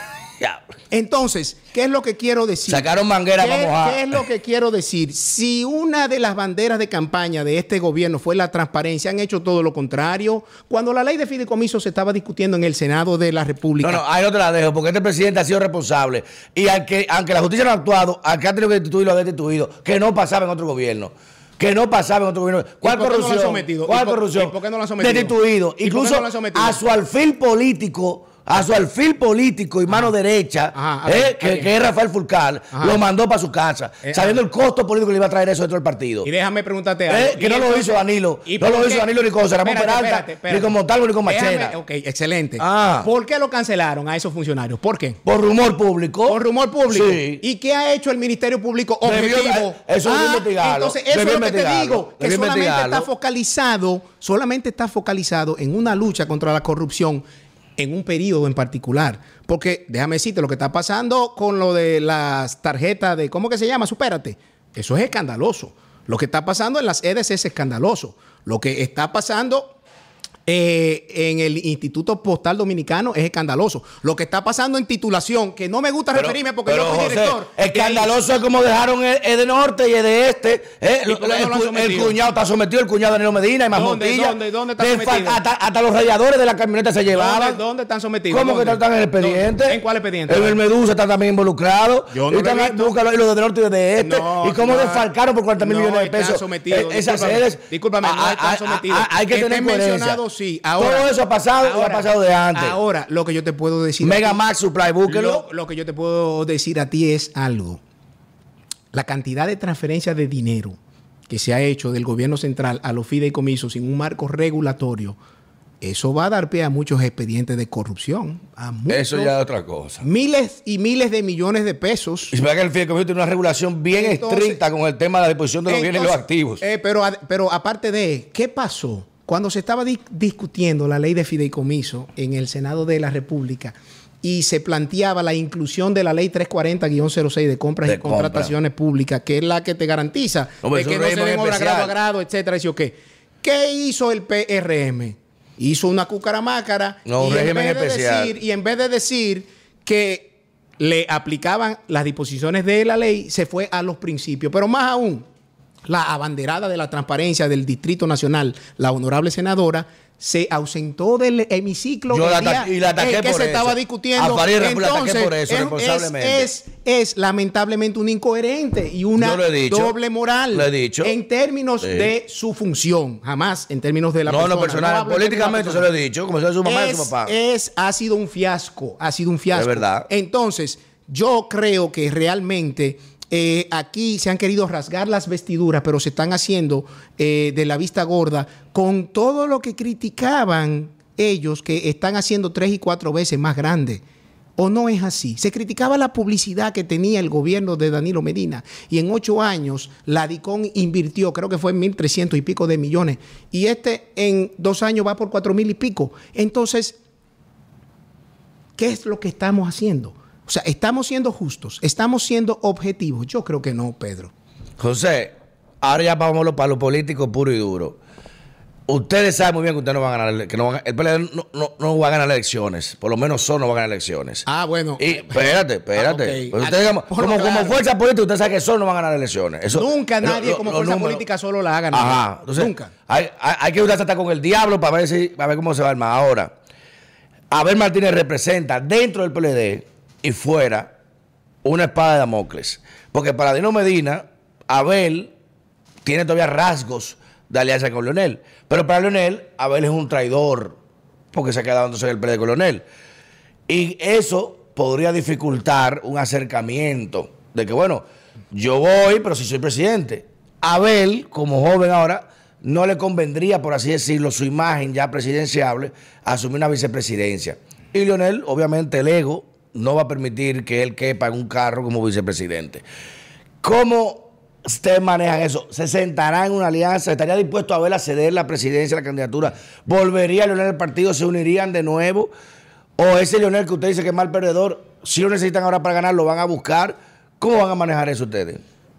Speaker 2: Entonces, ¿qué es lo que quiero decir?
Speaker 1: Sacaron manguera
Speaker 2: ¿Qué,
Speaker 1: mojar.
Speaker 2: qué es lo que quiero decir? Si una de las banderas de campaña de este gobierno fue la transparencia, han hecho todo lo contrario. Cuando la ley de fideicomiso se estaba discutiendo en el Senado de la República,
Speaker 1: No, no, ahí no te la dejo, porque este presidente ha sido responsable. Y al que, aunque la justicia no ha actuado, al que ha tenido que destituir lo ha destituido, que no pasaba en otro gobierno. Que no pasaba en otro gobierno. ¿Cuál
Speaker 2: ¿Y por qué no lo han
Speaker 1: corrupción? ¿Cuál
Speaker 2: ¿Y por-
Speaker 1: corrupción?
Speaker 2: y por qué no lo han sometido?
Speaker 1: Destituido.
Speaker 2: ¿Y por qué
Speaker 1: Incluso
Speaker 2: no lo han sometido?
Speaker 1: a su alfil político. A su alfil político y mano derecha,
Speaker 2: Ajá,
Speaker 1: eh, que, que es Rafael Fulcal,
Speaker 2: Ajá.
Speaker 1: lo mandó para su casa,
Speaker 2: Eh,
Speaker 1: sabiendo el costo político que le iba a traer eso dentro del partido.
Speaker 2: Y déjame preguntarte algo.
Speaker 1: Eh, que no lo hizo Danilo.
Speaker 2: ¿y
Speaker 1: No lo
Speaker 2: qué?
Speaker 1: hizo Danilo ni con José Ramón
Speaker 2: Espérate,
Speaker 1: Peralta,
Speaker 2: espérate, espérate.
Speaker 1: ni con Montalvo, ni con Machera.
Speaker 2: Ok, excelente.
Speaker 1: Ah.
Speaker 2: ¿Por qué lo cancelaron a esos funcionarios? ¿Por qué?
Speaker 1: Por rumor público.
Speaker 2: Por rumor público.
Speaker 1: Sí.
Speaker 2: ¿Y qué ha hecho el Ministerio Público
Speaker 1: Debió-
Speaker 2: objetivo?
Speaker 1: eh, eso debió investigarlo.
Speaker 2: Entonces, eso
Speaker 1: Debió
Speaker 2: es lo que te digo, que
Speaker 1: Debió
Speaker 2: solamente está focalizado, solamente está focalizado en una lucha contra la corrupción en un periodo en particular. Porque déjame decirte lo que está pasando con lo de las tarjetas de, ¿cómo que se llama? Supérate. Eso es escandaloso. Lo que está pasando en las EDES es escandaloso. Lo que está pasando eh, en el Instituto Postal Dominicano es escandaloso. Lo que está pasando en titulación, que no me gusta
Speaker 1: Pero-
Speaker 2: referirme porque
Speaker 1: pero,
Speaker 2: yo fui
Speaker 1: José,
Speaker 2: director. de ahí.
Speaker 1: Escandaloso es como dejaron el, el de norte y el de este. eh,
Speaker 2: ¿Y por qué no
Speaker 1: el, cuñado está sometido, el cuñado Danilo Medina y más
Speaker 2: ¿Dónde, dónde, dónde está
Speaker 1: De
Speaker 2: sometido?
Speaker 1: Hasta, hasta los radiadores de la camioneta se llevaban.
Speaker 2: ¿Dónde, dónde están sometidos?
Speaker 1: ¿Cómo que están en el expediente?
Speaker 2: ¿En cuál expediente?
Speaker 1: En el Medusa están también involucrados.
Speaker 2: Yo no
Speaker 1: y búscalo, y los de norte y los de este.
Speaker 2: No,
Speaker 1: y cómo
Speaker 2: no.
Speaker 1: desfalcaron por 40 mil millones de pesos.
Speaker 2: sometidos,
Speaker 1: eh, esas sedes.
Speaker 2: discúlpame, no
Speaker 1: Ah,
Speaker 2: están
Speaker 1: ah,
Speaker 2: sometidos.
Speaker 1: ah, Hay que tener
Speaker 2: mencionados, sí. Ahora-
Speaker 1: Todo eso ha pasado y ha
Speaker 2: Ahora-
Speaker 1: pasado de antes.
Speaker 2: Ahora, lo que yo te puedo decir. a
Speaker 1: Mega
Speaker 2: ti-
Speaker 1: Max Supply, búsquelo.
Speaker 2: Lo, lo que yo te puedo decir a ti es algo. La cantidad de transferencias de dinero que se ha hecho del gobierno central a los fideicomisos sin un marco regulatorio, eso va a dar pie a muchos expedientes de corrupción. A muchos,
Speaker 1: Eso ya es otra cosa.
Speaker 2: Miles y miles de millones de pesos.
Speaker 1: Y se ve que el fideicomiso tiene una regulación bien
Speaker 2: Entonces-
Speaker 1: estricta con el tema de la disposición de los bienes y los activos.
Speaker 2: eh, pero, pero aparte de, ¿qué pasó? Cuando se estaba di- discutiendo la ley de fideicomiso en el Senado de la República y se planteaba la inclusión de la ley 340-06 de compras
Speaker 1: De
Speaker 2: y contrataciones públicas, que es la que te garantiza
Speaker 1: Hombre,
Speaker 2: de que no se den obra grado a grado, etcétera, y o qué. ¿Qué hizo el PRM? Hizo una cucaramácara
Speaker 1: No,
Speaker 2: y, en
Speaker 1: régimen
Speaker 2: vez de
Speaker 1: especial.
Speaker 2: decir, y en vez de decir que le aplicaban las disposiciones de la ley, se fue a los principios. Pero más aún, la abanderada de la transparencia del Distrito Nacional, la honorable senadora, se ausentó del hemiciclo
Speaker 1: Yo
Speaker 2: el
Speaker 1: la
Speaker 2: día
Speaker 1: ataqué- y la ataqué
Speaker 2: en que
Speaker 1: por
Speaker 2: se
Speaker 1: eso.
Speaker 2: estaba discutiendo.
Speaker 1: A Farid Rafael la ataqué por eso,
Speaker 2: es-
Speaker 1: responsablemente.
Speaker 2: Es, es, es lamentablemente un incoherente y una
Speaker 1: dicho.
Speaker 2: doble moral
Speaker 1: Lo he dicho.
Speaker 2: en términos
Speaker 1: Sí.
Speaker 2: de su función, jamás en términos de la
Speaker 1: no,
Speaker 2: persona.
Speaker 1: no personal.
Speaker 2: la
Speaker 1: políticamente se lo he dicho, como se su mamá y su
Speaker 2: es,
Speaker 1: papá.
Speaker 2: es- ha sido un fiasco, ha sido un fiasco.
Speaker 1: Es verdad.
Speaker 2: Entonces, yo creo que realmente eh, aquí se han querido rasgar las vestiduras, pero se están haciendo eh, de la vista gorda con todo lo que criticaban ellos que están haciendo tres y cuatro veces más grande. ¿O no es así? Se criticaba la publicidad que tenía el gobierno de Danilo Medina y en ocho años la DICON invirtió, creo que fue en 1.300 y pico de millones y este en dos años va por cuatro mil y pico. Entonces, ¿qué es lo que estamos haciendo? O sea, ¿estamos siendo justos? ¿Estamos siendo objetivos? Yo creo que no, Pedro.
Speaker 1: José, ahora ya vamos para lo político puro y duro. Ustedes saben muy bien que ustedes no van a ganar, que no van, el PLD no, no, no, va a ganar elecciones. Por lo menos son no va a ganar elecciones.
Speaker 2: Ah, bueno.
Speaker 1: Y espérate, espérate. Ah, okay. pues como, claro. como, fuerza política, usted sabe que son no van a ganar elecciones. Eso,
Speaker 2: Nunca nadie lo, como fuerza política solo la ha ganado.
Speaker 1: Ajá. Entonces, Nunca. Hay, hay, hay que usarse hasta con el diablo para ver, si, para ver cómo se va a armar. Ahora, Abel Martínez representa dentro del PLD y fuera una espada de Damocles. Porque para Dino Medina, Abel tiene todavía rasgos de alianza con Leonel. Pero para Leonel, Abel es un traidor, porque se ha quedado en el PLD con Leonel. Y eso podría dificultar un acercamiento de que, bueno, yo voy, pero si soy presidente. Abel, como joven ahora, no le convendría, por así decirlo, su imagen ya presidenciable, asumir una vicepresidencia. Y Leonel, obviamente, el ego no va a permitir que él quepa en un carro como vicepresidente. ¿Cómo ustedes manejan eso? ¿Se sentará en una alianza? ¿Estaría dispuesto a ver a ceder la presidencia, la candidatura? ¿Volvería a Leonel al partido? ¿Se unirían de nuevo? ¿O ese Leonel que usted dice que es mal perdedor, si lo necesitan ahora para ganar, lo van a buscar? ¿Cómo van a manejar eso ustedes?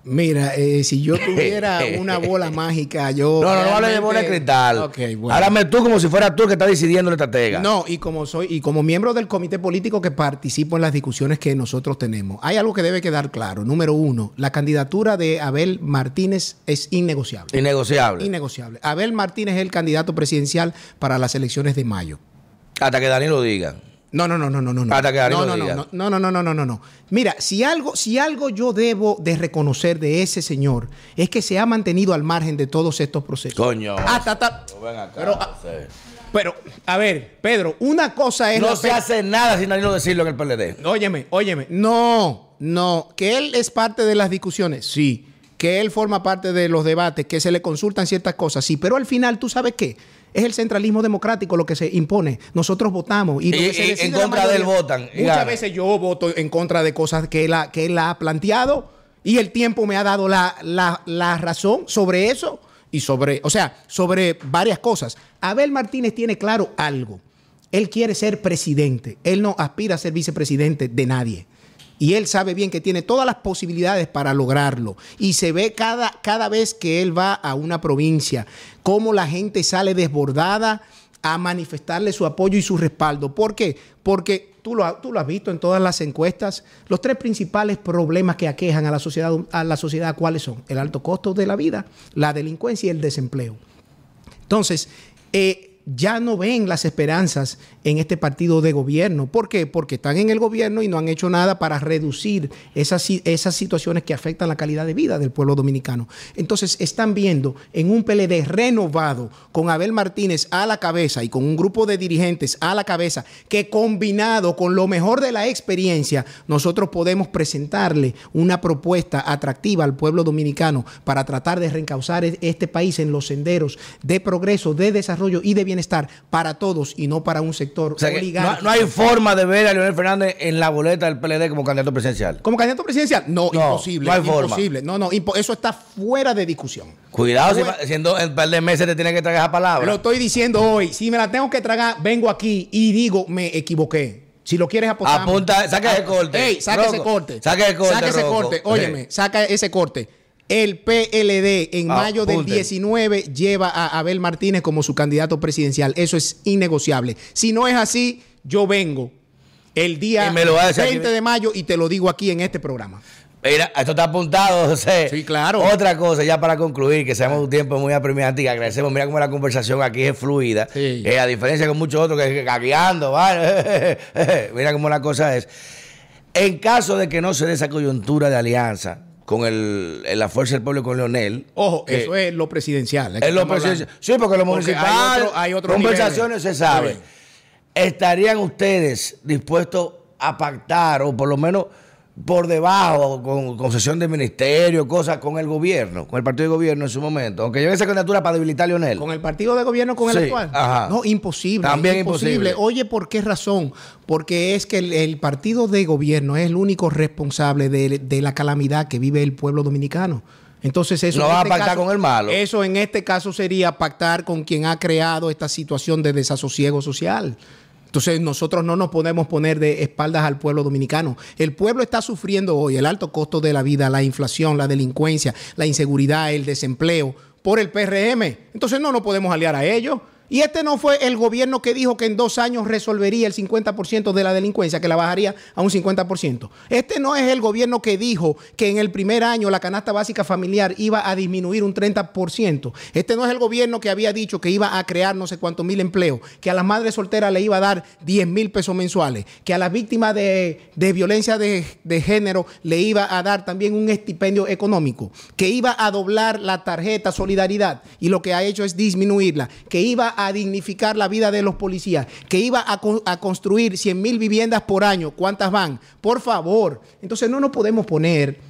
Speaker 2: Mira, eh, si yo tuviera una bola mágica, yo.
Speaker 1: No, no, no vale de bola de cristal. Okay, bueno. Háblame tú como si fuera tú el que está decidiendo la estratega.
Speaker 2: No, y como soy, y como miembro del comité político que participo en las discusiones que nosotros tenemos, hay algo que debe quedar claro. Número uno, la candidatura de Abel Martínez es innegociable.
Speaker 1: Innegociable.
Speaker 2: Innegociable. Abel Martínez es el candidato presidencial para las elecciones de mayo.
Speaker 1: Hasta que Dani lo diga.
Speaker 2: No, no, no, no, no, no.
Speaker 1: Hasta que
Speaker 2: no, no, no, no, no, no, no, no, no, no. Mira, si algo, si algo yo debo de reconocer de ese señor es que se ha mantenido al margen de todos estos procesos.
Speaker 1: Coño.
Speaker 2: Hasta, hasta,
Speaker 1: acá,
Speaker 2: pero,
Speaker 1: no
Speaker 2: a ver, Pedro, una cosa es.
Speaker 1: No se hace nada sin Danilo decirlo en el PLD.
Speaker 2: Óyeme, óyeme. No, no. Que él es parte de las discusiones, sí. Que él forma parte de los debates, que se le consultan ciertas cosas, sí. Pero al final, ¿tú sabes qué? Es el centralismo democrático lo que se impone. Nosotros votamos. Y, se
Speaker 1: en contra de él
Speaker 2: mayoría-
Speaker 1: votan.
Speaker 2: Muchas veces yo voto en contra de cosas que él ha, que él ha planteado y el tiempo me ha dado la, la- la razón sobre eso y sobre, o sea, sobre varias cosas. Abel Martínez tiene claro algo. Él quiere ser presidente. Él no aspira a ser vicepresidente de nadie. Y él sabe bien que tiene todas las posibilidades para lograrlo. Y se ve cada, cada vez que él va a una provincia, cómo la gente sale desbordada a manifestarle su apoyo y su respaldo. ¿Por qué? Porque tú lo, tú lo has visto en todas las encuestas. Los tres principales problemas que aquejan a la sociedad, a la sociedad ¿cuáles son? El alto costo de la vida, la delincuencia y el desempleo. Entonces, eh, ya no ven las esperanzas en este partido de gobierno. ¿Por qué? Porque están en el gobierno y no han hecho nada para reducir esas, esas situaciones que afectan la calidad de vida del pueblo dominicano. Entonces, están viendo en un PLD renovado, con Abel Martínez a la cabeza y con un grupo de dirigentes a la cabeza, que combinado con lo mejor de la experiencia, nosotros podemos presentarle una propuesta atractiva al pueblo dominicano para tratar de reencauzar e- este país en los senderos de progreso, de desarrollo y de bienestar para todos y no para un sector
Speaker 1: O sea no, hay forma de ver a Leonel Fernández en la boleta del PLD como candidato presidencial.
Speaker 2: Como candidato presidencial, no,
Speaker 1: No,
Speaker 2: imposible.
Speaker 1: no hay forma.
Speaker 2: No, no, eso está fuera de discusión.
Speaker 1: Cuidado, si siendo en un par de meses te tiene que traer esa palabra.
Speaker 2: Lo estoy diciendo hoy. Si me la tengo que tragar, vengo aquí y digo, me equivoqué. Si lo quieres apostar.
Speaker 1: Apunta, saca ese corte.
Speaker 2: Ey, saca ese corte.
Speaker 1: saca ese corte,
Speaker 2: Saca ese corte. Óyeme,
Speaker 1: Sí.
Speaker 2: saca ese corte. El PLD en
Speaker 1: Ah,
Speaker 2: mayo del
Speaker 1: apunten.
Speaker 2: 19 lleva a Abel Martínez como su candidato presidencial. Eso es innegociable. Si no es así, yo vengo el día
Speaker 1: Y me lo va a decir
Speaker 2: 20
Speaker 1: aquí.
Speaker 2: de mayo y te lo digo aquí en este programa.
Speaker 1: Mira, esto está apuntado, José.
Speaker 2: Sí, claro.
Speaker 1: Otra cosa, ya para concluir, que seamos un tiempo muy apremiante y agradecemos. Mira cómo la conversación aquí es fluida.
Speaker 2: Sí.
Speaker 1: Eh, a diferencia con muchos otros que, que cagueando, ¿vale? Mira cómo la cosa es. En caso de que no se dé esa coyuntura de alianza con el, la Fuerza del Pueblo con Leonel.
Speaker 2: Ojo,
Speaker 1: que
Speaker 2: eso es lo presidencial.
Speaker 1: es lo presidencial. Sí, porque lo
Speaker 2: Porque hay
Speaker 1: municipal,
Speaker 2: otro- hay otros
Speaker 1: conversaciones se sabe. ¿Estarían ustedes dispuestos a pactar o por lo menos por debajo, con concesión de ministerio, cosas con el gobierno, con el partido de gobierno en su momento. Aunque lleve esa candidatura para debilitar a Leonel.
Speaker 2: Con el partido de gobierno, con el
Speaker 1: Sí,
Speaker 2: actual.
Speaker 1: ajá.
Speaker 2: No, imposible.
Speaker 1: También imposible.
Speaker 2: Oye, ¿por qué razón? Porque es que el, el partido de gobierno es el único responsable de, de la calamidad que vive el pueblo dominicano. Entonces eso
Speaker 1: No
Speaker 2: en
Speaker 1: va a
Speaker 2: este
Speaker 1: pactar con el malo.
Speaker 2: Eso en este caso sería pactar con quien ha creado esta situación de desasosiego social. Entonces nosotros no nos podemos poner de espaldas al pueblo dominicano. El pueblo está sufriendo hoy el alto costo de la vida, la inflación, la delincuencia, la inseguridad, el desempleo por el PRM. Entonces no nos podemos aliar a ellos. Y este no fue el gobierno que dijo que en dos años resolvería el 50% de la delincuencia, que la bajaría a un 50%. Este no es el gobierno que dijo que en el primer año la canasta básica familiar iba a disminuir un 30%. Este no es el gobierno que había dicho que iba a crear no sé cuántos mil empleos, que a las madres solteras le iba a dar 10 mil pesos mensuales, que a las víctimas de, de violencia de, de género le iba a dar también un estipendio económico, que iba a doblar la tarjeta solidaridad y lo que ha hecho es disminuirla, que iba a dignificar la vida de los policías, que iba a, con- a construir 100 mil viviendas por año. ¿Cuántas van? Por favor. Entonces no nos podemos poner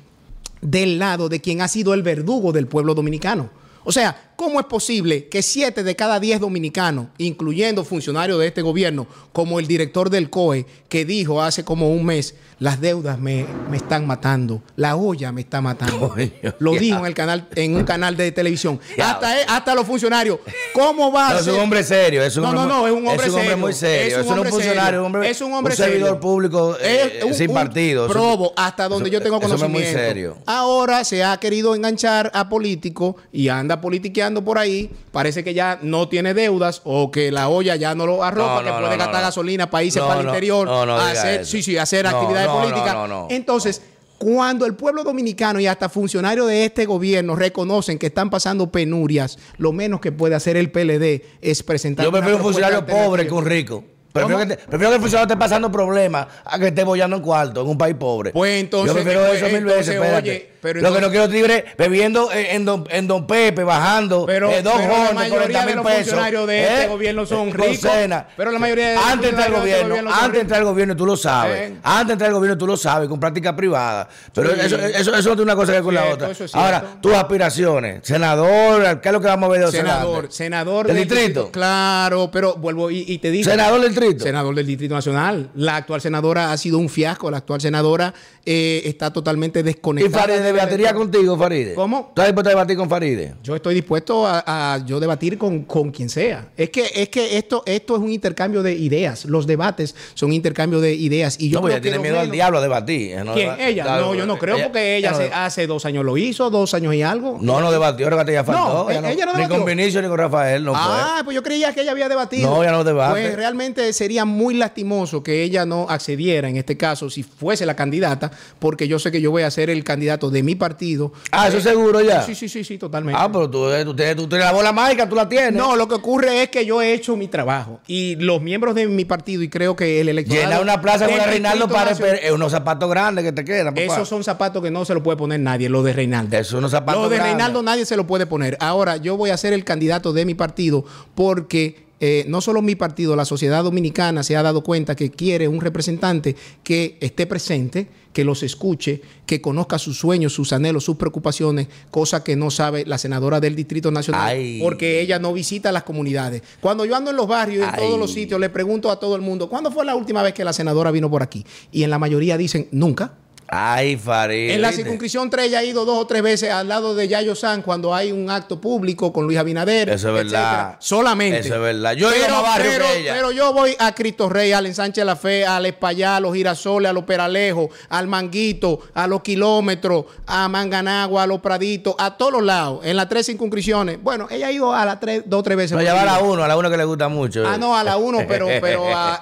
Speaker 2: del lado de quien ha sido el verdugo del pueblo dominicano. O sea, ¿cómo es posible que siete de cada diez dominicanos, incluyendo funcionarios de este gobierno, como el director del COE, que dijo hace como un mes, las deudas me, me están matando, la olla me está matando? Lo dijo en, el canal, en un canal de televisión. Hasta, eh, hasta los funcionarios. ¿Cómo va
Speaker 1: No, es un hombre serio. Es un
Speaker 2: No,
Speaker 1: hombre,
Speaker 2: no, no, es un hombre
Speaker 1: es un hombre
Speaker 2: serio.
Speaker 1: muy serio.
Speaker 2: Es un
Speaker 1: Es un,
Speaker 2: hombre
Speaker 1: funcionario,
Speaker 2: serio.
Speaker 1: un hombre,
Speaker 2: Es un hombre
Speaker 1: un servidor
Speaker 2: serio.
Speaker 1: público eh,
Speaker 2: un-
Speaker 1: sin partido.
Speaker 2: Probo, hasta donde yo tengo
Speaker 1: es
Speaker 2: conocimiento.
Speaker 1: muy serio.
Speaker 2: Ahora se ha querido enganchar a políticos y anda politiqueando por ahí. Parece que ya no tiene deudas o que la olla ya no lo arropa,
Speaker 1: No,
Speaker 2: que
Speaker 1: no,
Speaker 2: puede
Speaker 1: no,
Speaker 2: gastar
Speaker 1: no.
Speaker 2: gasolina para irse
Speaker 1: No,
Speaker 2: para el
Speaker 1: no,
Speaker 2: interior,
Speaker 1: no, no
Speaker 2: a hacer, sí, sí, hacer
Speaker 1: No,
Speaker 2: actividades políticas.
Speaker 1: no, no.
Speaker 2: Entonces, cuando el pueblo dominicano y hasta funcionarios de este gobierno reconocen que están pasando penurias, lo menos que puede hacer el PLD es presentar
Speaker 1: Yo prefiero un funcionario pobre que un rico. Prefiero que,
Speaker 2: ¿Cómo?
Speaker 1: te- prefiero que el funcionario esté pasando problemas a que esté bollando en cuarto en un país pobre.
Speaker 2: Pues entonces,
Speaker 1: Yo prefiero eso mil veces.
Speaker 2: entonces,
Speaker 1: espérate.
Speaker 2: oye, pero
Speaker 1: Lo que no quiero es tigre bebiendo en, en don, en Don Pepe, bajando
Speaker 2: Pero,
Speaker 1: eh, dos
Speaker 2: pero la mayoría
Speaker 1: 40
Speaker 2: de los
Speaker 1: pesos.
Speaker 2: funcionarios de
Speaker 1: ¿eh?
Speaker 2: este gobierno son
Speaker 1: Con
Speaker 2: ricos.
Speaker 1: cena.
Speaker 2: Pero la mayoría de los
Speaker 1: Antes de entrar el
Speaker 2: este
Speaker 1: gobierno, antes de entrar el gobierno, tú lo sabes.
Speaker 2: Eh.
Speaker 1: Antes de entrar el gobierno, tú lo sabes, con práctica privada. Pero
Speaker 2: Sí.
Speaker 1: eso, eso, eso no tiene una cosa que ver con la otra.
Speaker 2: es.
Speaker 1: Ahora, tus aspiraciones, senador, ¿qué es lo que vamos a ver de
Speaker 2: senador, senador
Speaker 1: ¿Del distrito?
Speaker 2: Claro, pero vuelvo y, y te digo.
Speaker 1: Senador del distrito.
Speaker 2: Senador del Distrito Nacional. La actual senadora ha sido un fiasco. La actual senadora eh, está totalmente
Speaker 1: ¿Y
Speaker 2: desconectada.
Speaker 1: Debatiría contigo, Faride?
Speaker 2: ¿Cómo?
Speaker 1: ¿Estás dispuesto a debatir con Faride?
Speaker 2: Yo estoy dispuesto a, a yo debatir con, con quien sea. Es que, es que esto, esto es un intercambio de ideas. Los debates son intercambio de ideas. Y yo
Speaker 1: no,
Speaker 2: creo
Speaker 1: tiene miedo al diablo a debatir. ¿eh? No
Speaker 2: ¿Quién?
Speaker 1: deba-
Speaker 2: Ella. No, yo no creo
Speaker 1: ella-
Speaker 2: porque ella hace, dos años lo hizo, dos años y algo.
Speaker 1: No, no debatió, que ya faltó.
Speaker 2: Ella no
Speaker 1: Ni con Vinicio ni con Rafael, no
Speaker 2: ah, pues yo creía que ella había debatido.
Speaker 1: No, ella no debate.
Speaker 2: Pues realmente sería muy lastimoso que ella no accediera en este caso si fuese la candidata, porque yo sé que yo voy a ser el candidato de mi partido.
Speaker 1: Ah, eso seguro ya.
Speaker 2: Sí, sí, sí, sí, totalmente.
Speaker 1: Ah, pero tú, eh, tú, tienes, tú tienes la bola mágica, tú la tienes.
Speaker 2: No, lo que ocurre es que yo he hecho mi trabajo y los miembros de mi partido y creo que el electorado
Speaker 1: Llena una plaza con Reinaldo para es unos zapatos grandes que te quedan, papá.
Speaker 2: Esos son zapatos que no se lo puede poner nadie, los de Reinaldo.
Speaker 1: Esos son unos zapatos
Speaker 2: Lo de. Reinaldo nadie se lo puede poner. Ahora, yo voy a ser el candidato de mi partido porque eh, no solo mi partido, la sociedad dominicana se ha dado cuenta que quiere un representante que esté presente, que los escuche, que conozca sus sueños, sus anhelos, sus preocupaciones, cosa que no sabe la senadora del Distrito Nacional,
Speaker 1: Ay.
Speaker 2: porque ella no visita las comunidades. Cuando yo ando en los barrios, en
Speaker 1: Ay.
Speaker 2: todos los sitios, le pregunto a todo el mundo, ¿cuándo fue la última vez que la senadora vino por aquí? Y en la mayoría dicen, nunca.
Speaker 1: Ay, Faride.
Speaker 2: En la circunscripción 3 ella ha ido dos o tres veces al lado de Yayo San cuando hay un acto público con Luis Abinader.
Speaker 1: Eso es verdad.
Speaker 2: Solamente.
Speaker 1: Eso es verdad. Yo he ido a barrio
Speaker 2: pero,
Speaker 1: que ella.
Speaker 2: pero yo voy a Cristo Rey, al Ensanche La Fe, al Espallá, a los Girasoles, a los Peralejos, al Manguito, a los Kilómetros, a Manganagua, a los Praditos, a todos los lados, en las tres circunscripciones. Bueno, ella ha ido a las tres, dos o tres veces.
Speaker 1: No, ya va a la uno, a la uno que le gusta mucho.
Speaker 2: Ah, no, a la uno, pero, pero a-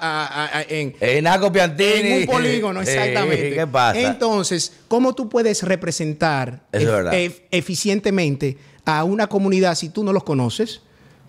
Speaker 2: a- en,
Speaker 1: Eh, Naco Piantini.
Speaker 2: en un polígono, exactamente.
Speaker 1: ¿Qué pasa?
Speaker 2: Entonces, ¿cómo tú puedes representar eficientemente a una comunidad si tú no los conoces?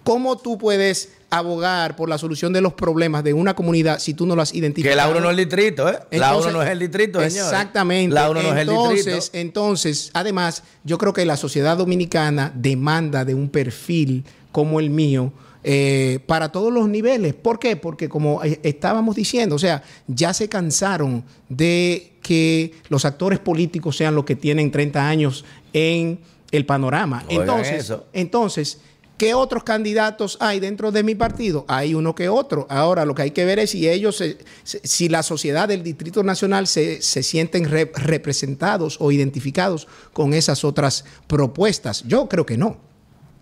Speaker 2: ¿Cómo tú puedes abogar por la solución de los problemas de una comunidad si tú no las identificas?
Speaker 1: que la uno no es el distrito, ¿eh?
Speaker 2: Entonces,
Speaker 1: uno no es el distrito, señor.
Speaker 2: Exactamente.
Speaker 1: La uno no es el
Speaker 2: entonces,
Speaker 1: distrito.
Speaker 2: Entonces, además, yo creo que la sociedad dominicana demanda de un perfil como el mío eh, para todos los niveles. ¿Por qué? Porque como eh, estábamos diciendo, o sea, ya se cansaron de que los actores políticos sean los que tienen 30 años en el panorama.
Speaker 1: Oigan
Speaker 2: entonces,
Speaker 1: eso.
Speaker 2: entonces, ¿qué otros candidatos hay dentro de mi partido? Hay uno que otro. Ahora lo que hay que ver es si ellos, se- si la sociedad del Distrito Nacional se, se sienten re- representados o identificados con esas otras propuestas. Yo creo que no.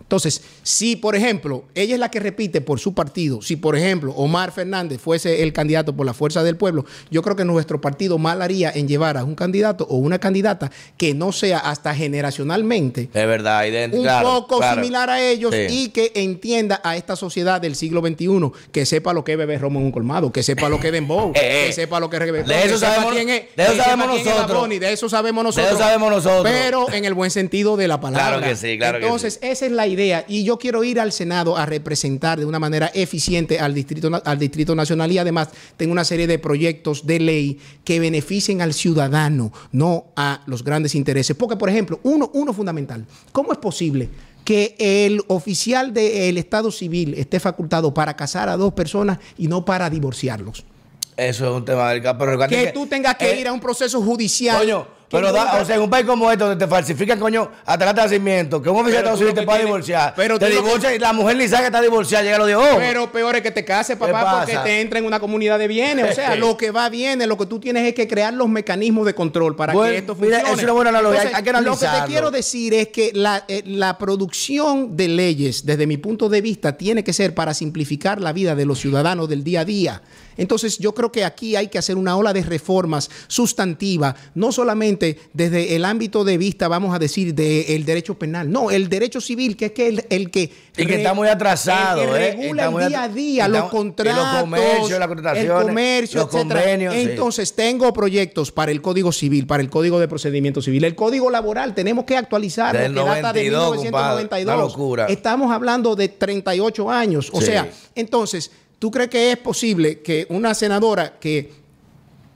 Speaker 2: Entonces, si por ejemplo, ella es la que repite por su partido, si por ejemplo Omar Fernández fuese el candidato por la fuerza del pueblo, yo creo que nuestro partido mal haría en llevar a un candidato o una candidata que no sea hasta generacionalmente
Speaker 1: Es verdad,
Speaker 2: un
Speaker 1: claro,
Speaker 2: poco
Speaker 1: claro.
Speaker 2: similar a ellos
Speaker 1: Sí.
Speaker 2: y que entienda a esta sociedad del siglo XXI, que sepa lo que es beber romo en un colmado, que sepa lo que es dembow,
Speaker 1: Eh, eh.
Speaker 2: que sepa lo que es
Speaker 1: De eso sabemos-
Speaker 2: quién es,
Speaker 1: de eso sabemos nosotros.
Speaker 2: De eso sabemos nosotros.
Speaker 1: eso sabemos nosotros.
Speaker 2: Pero en el buen sentido de la palabra.
Speaker 1: Claro que sí, claro que
Speaker 2: Entonces, esa es la idea. Y yo quiero ir al Senado a representar de una manera eficiente al Distrito, al Distrito Nacional y además tengo una serie de proyectos de ley que beneficien al ciudadano, no a los grandes intereses. Porque, por ejemplo, uno, uno fundamental, ¿cómo es posible? que el oficial del Estado civil esté facultado para casar a dos personas y no para divorciarlos.
Speaker 1: Eso es un tema delicado. Pero recuerda
Speaker 2: Que tú tengas que
Speaker 1: eh,
Speaker 2: ir a un proceso judicial.
Speaker 1: Coño,
Speaker 2: que
Speaker 1: pero da- o sea, en un país como este donde te falsifican, coño, hasta el de nacimiento, que un oficial de Estados
Speaker 2: lo
Speaker 1: Unidos te
Speaker 2: tienes-
Speaker 1: divorciar.
Speaker 2: pero
Speaker 1: te
Speaker 2: lo
Speaker 1: divorcia y la mujer ni sabe que está divorciada, llega a los 10 ojos.
Speaker 2: Pero peor es que te cases, papá, porque te entra en una comunidad de bienes. O sea, lo que va bien, lo que tú tienes es que crear los mecanismos de control para
Speaker 1: Bueno,
Speaker 2: que esto
Speaker 1: mira,
Speaker 2: funcione.
Speaker 1: es una buena analogía, hay que
Speaker 2: Lo que te quiero decir es que la, eh, la producción de leyes, desde mi punto de vista, tiene que ser para simplificar la vida de los ciudadanos del día a día. Entonces, yo creo que aquí hay que hacer una ola de reformas sustantivas, no solamente desde el ámbito de vista, vamos a decir, del derecho penal, no, el derecho civil, que es que el, el que...
Speaker 1: Y que está muy atrasado,
Speaker 2: el que
Speaker 1: ¿eh?
Speaker 2: regula el día a día, los
Speaker 1: y los
Speaker 2: contratos,
Speaker 1: comercios, las contrataciones,
Speaker 2: el comercio,
Speaker 1: los
Speaker 2: etcétera.
Speaker 1: convenios, sí.
Speaker 2: Entonces, tengo proyectos para el Código Civil, para el Código de Procedimiento Civil, el Código Laboral, tenemos que actualizarlo,
Speaker 1: Del
Speaker 2: que data de
Speaker 1: 92,
Speaker 2: 1992.
Speaker 1: compadre, una locura.
Speaker 2: Estamos hablando de 38 años. O
Speaker 1: Sí.
Speaker 2: sea, entonces, ¿tú crees que es posible que una senadora que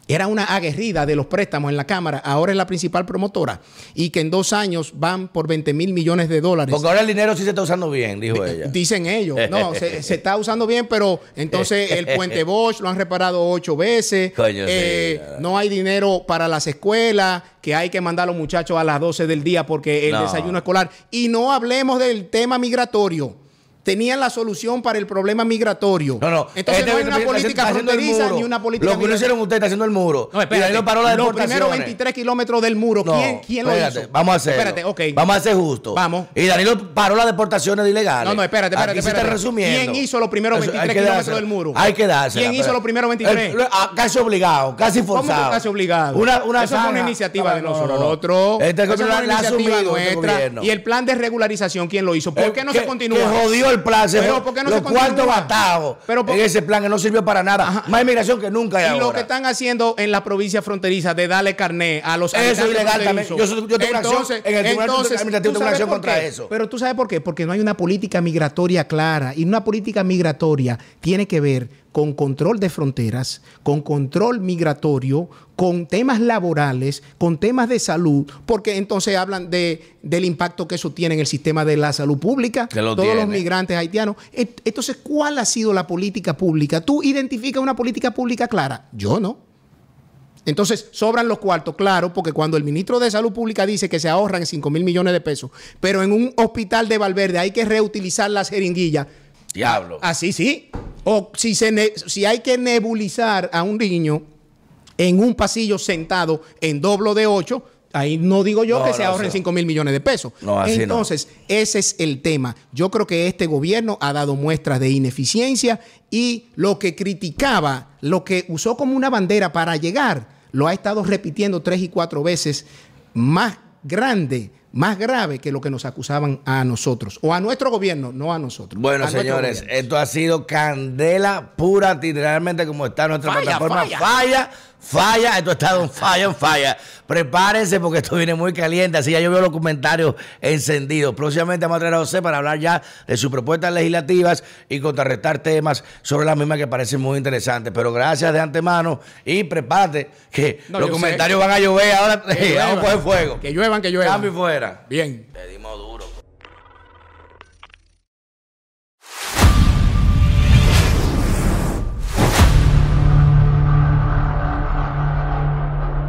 Speaker 2: era una aguerrida de los préstamos en la Cámara, ahora es la principal promotora y que en dos años van por 20 mil millones de dólares?
Speaker 1: Porque ahora el dinero sí se está usando bien, dijo ella.
Speaker 2: Dicen ellos. No, se, se está usando bien, pero entonces el puente Bosch lo han reparado ocho veces.
Speaker 1: Coño,
Speaker 2: Eh, no hay dinero para las escuelas, que hay que mandar a los muchachos a las 12 del día porque el
Speaker 1: No.
Speaker 2: desayuno escolar. Y no hablemos del tema migratorio. Tenían la solución para el problema migratorio.
Speaker 1: No, no.
Speaker 2: Entonces
Speaker 1: Este
Speaker 2: no hay una política fronteriza
Speaker 1: muro.
Speaker 2: ni una política
Speaker 1: Lo que no hicieron ustedes está haciendo el muro.
Speaker 2: No,
Speaker 1: y
Speaker 2: espérate.
Speaker 1: ahí lo paró la
Speaker 2: Los primeros 23 kilómetros del muro,
Speaker 1: No,
Speaker 2: ¿quién, quién lo hizo?
Speaker 1: Vamos a hacer.
Speaker 2: Espérate, ok.
Speaker 1: Vamos a ser justos.
Speaker 2: Vamos.
Speaker 1: Y Danilo paró las deportaciones de ilegales.
Speaker 2: No, no, espérate, espérate,
Speaker 1: Aquí se está
Speaker 2: espérate.
Speaker 1: resumiendo.
Speaker 2: ¿Quién hizo los primeros
Speaker 1: Eso,
Speaker 2: 23
Speaker 1: hay que
Speaker 2: kilómetros del muro?
Speaker 1: Hay que dársela.
Speaker 2: ¿Quién hizo los primeros 23?
Speaker 1: El- ah, casi obligado, casi
Speaker 2: ¿Cómo
Speaker 1: forzado.
Speaker 2: que casi obligado?
Speaker 1: Una, una
Speaker 2: Eso fue una iniciativa de
Speaker 1: No, no,
Speaker 2: nosotros.
Speaker 1: no.
Speaker 2: Nosotros-
Speaker 1: Este la,
Speaker 2: una iniciativa nuestra. Y el plan de regularización, ¿quién lo hizo? ¿Por
Speaker 1: Eh,
Speaker 2: qué no se continúa?
Speaker 1: Que el plan. Se
Speaker 2: Pero ¿por qué no
Speaker 1: los cuartos batados en ese plan que no sirvió para nada.
Speaker 2: Ajá.
Speaker 1: Más inmigración que nunca hay
Speaker 2: Y
Speaker 1: ahora.
Speaker 2: lo que están haciendo en la provincia fronteriza de darle carné a los
Speaker 1: Eso es ilegal también. Yo yo tengo una acción en el Tribunal Administrativo,
Speaker 2: ¿tú
Speaker 1: tengo una acción contra eso.
Speaker 2: Pero tú sabes por qué? Porque no hay una política migratoria clara. Y una política migratoria tiene que ver con control de fronteras, con control migratorio, con temas laborales, con temas de salud, porque entonces hablan de, del impacto que eso tiene en el sistema de la salud pública,
Speaker 1: lo
Speaker 2: todos los migrantes haitianos. Entonces, ¿cuál ha sido la política pública? ¿Tú identificas una política pública clara? Yo no. Entonces, sobran los cuartos, claro, porque cuando el ministro de Salud Pública dice que se ahorran 5 mil millones de pesos, pero en un hospital de Valverde hay que reutilizar las jeringuillas,
Speaker 1: Diablo.
Speaker 2: así sí. O si, se ne- si hay que nebulizar a un niño en un pasillo sentado en doblo de 8, ahí no digo yo
Speaker 1: No,
Speaker 2: que se
Speaker 1: no,
Speaker 2: ahorren
Speaker 1: eso-
Speaker 2: 5 mil millones de pesos.
Speaker 1: No, así no.
Speaker 2: Entonces, ese es el tema. Yo creo que este gobierno ha dado muestras de ineficiencia y lo que criticaba, lo que usó como una bandera para llegar, lo ha estado repitiendo tres y cuatro veces más grande, más grave que lo que nos acusaban a nosotros o a nuestro gobierno, no a nosotros.
Speaker 1: Bueno,
Speaker 2: A
Speaker 1: señores, esto ha sido candela pura, literalmente como está nuestra
Speaker 2: Falla,
Speaker 1: plataforma.
Speaker 2: falla.
Speaker 1: Falla, falla, esto ha estado en falla, en falla. Prepárense porque esto viene muy caliente, así ya yo veo los comentarios encendidos. Próximamente vamos a traer a José para hablar ya de sus propuestas legislativas y contrarrestar temas sobre las mismas que parecen muy interesantes. Pero gracias de antemano y prepárate que
Speaker 2: No,
Speaker 1: los comentarios van a llover ahora.
Speaker 2: Que
Speaker 1: vamos a
Speaker 2: lluevan.
Speaker 1: coger fuego.
Speaker 2: Que lluevan, que lluevan.
Speaker 1: Cambio fuera.
Speaker 2: Bien.
Speaker 1: Le dimos duro.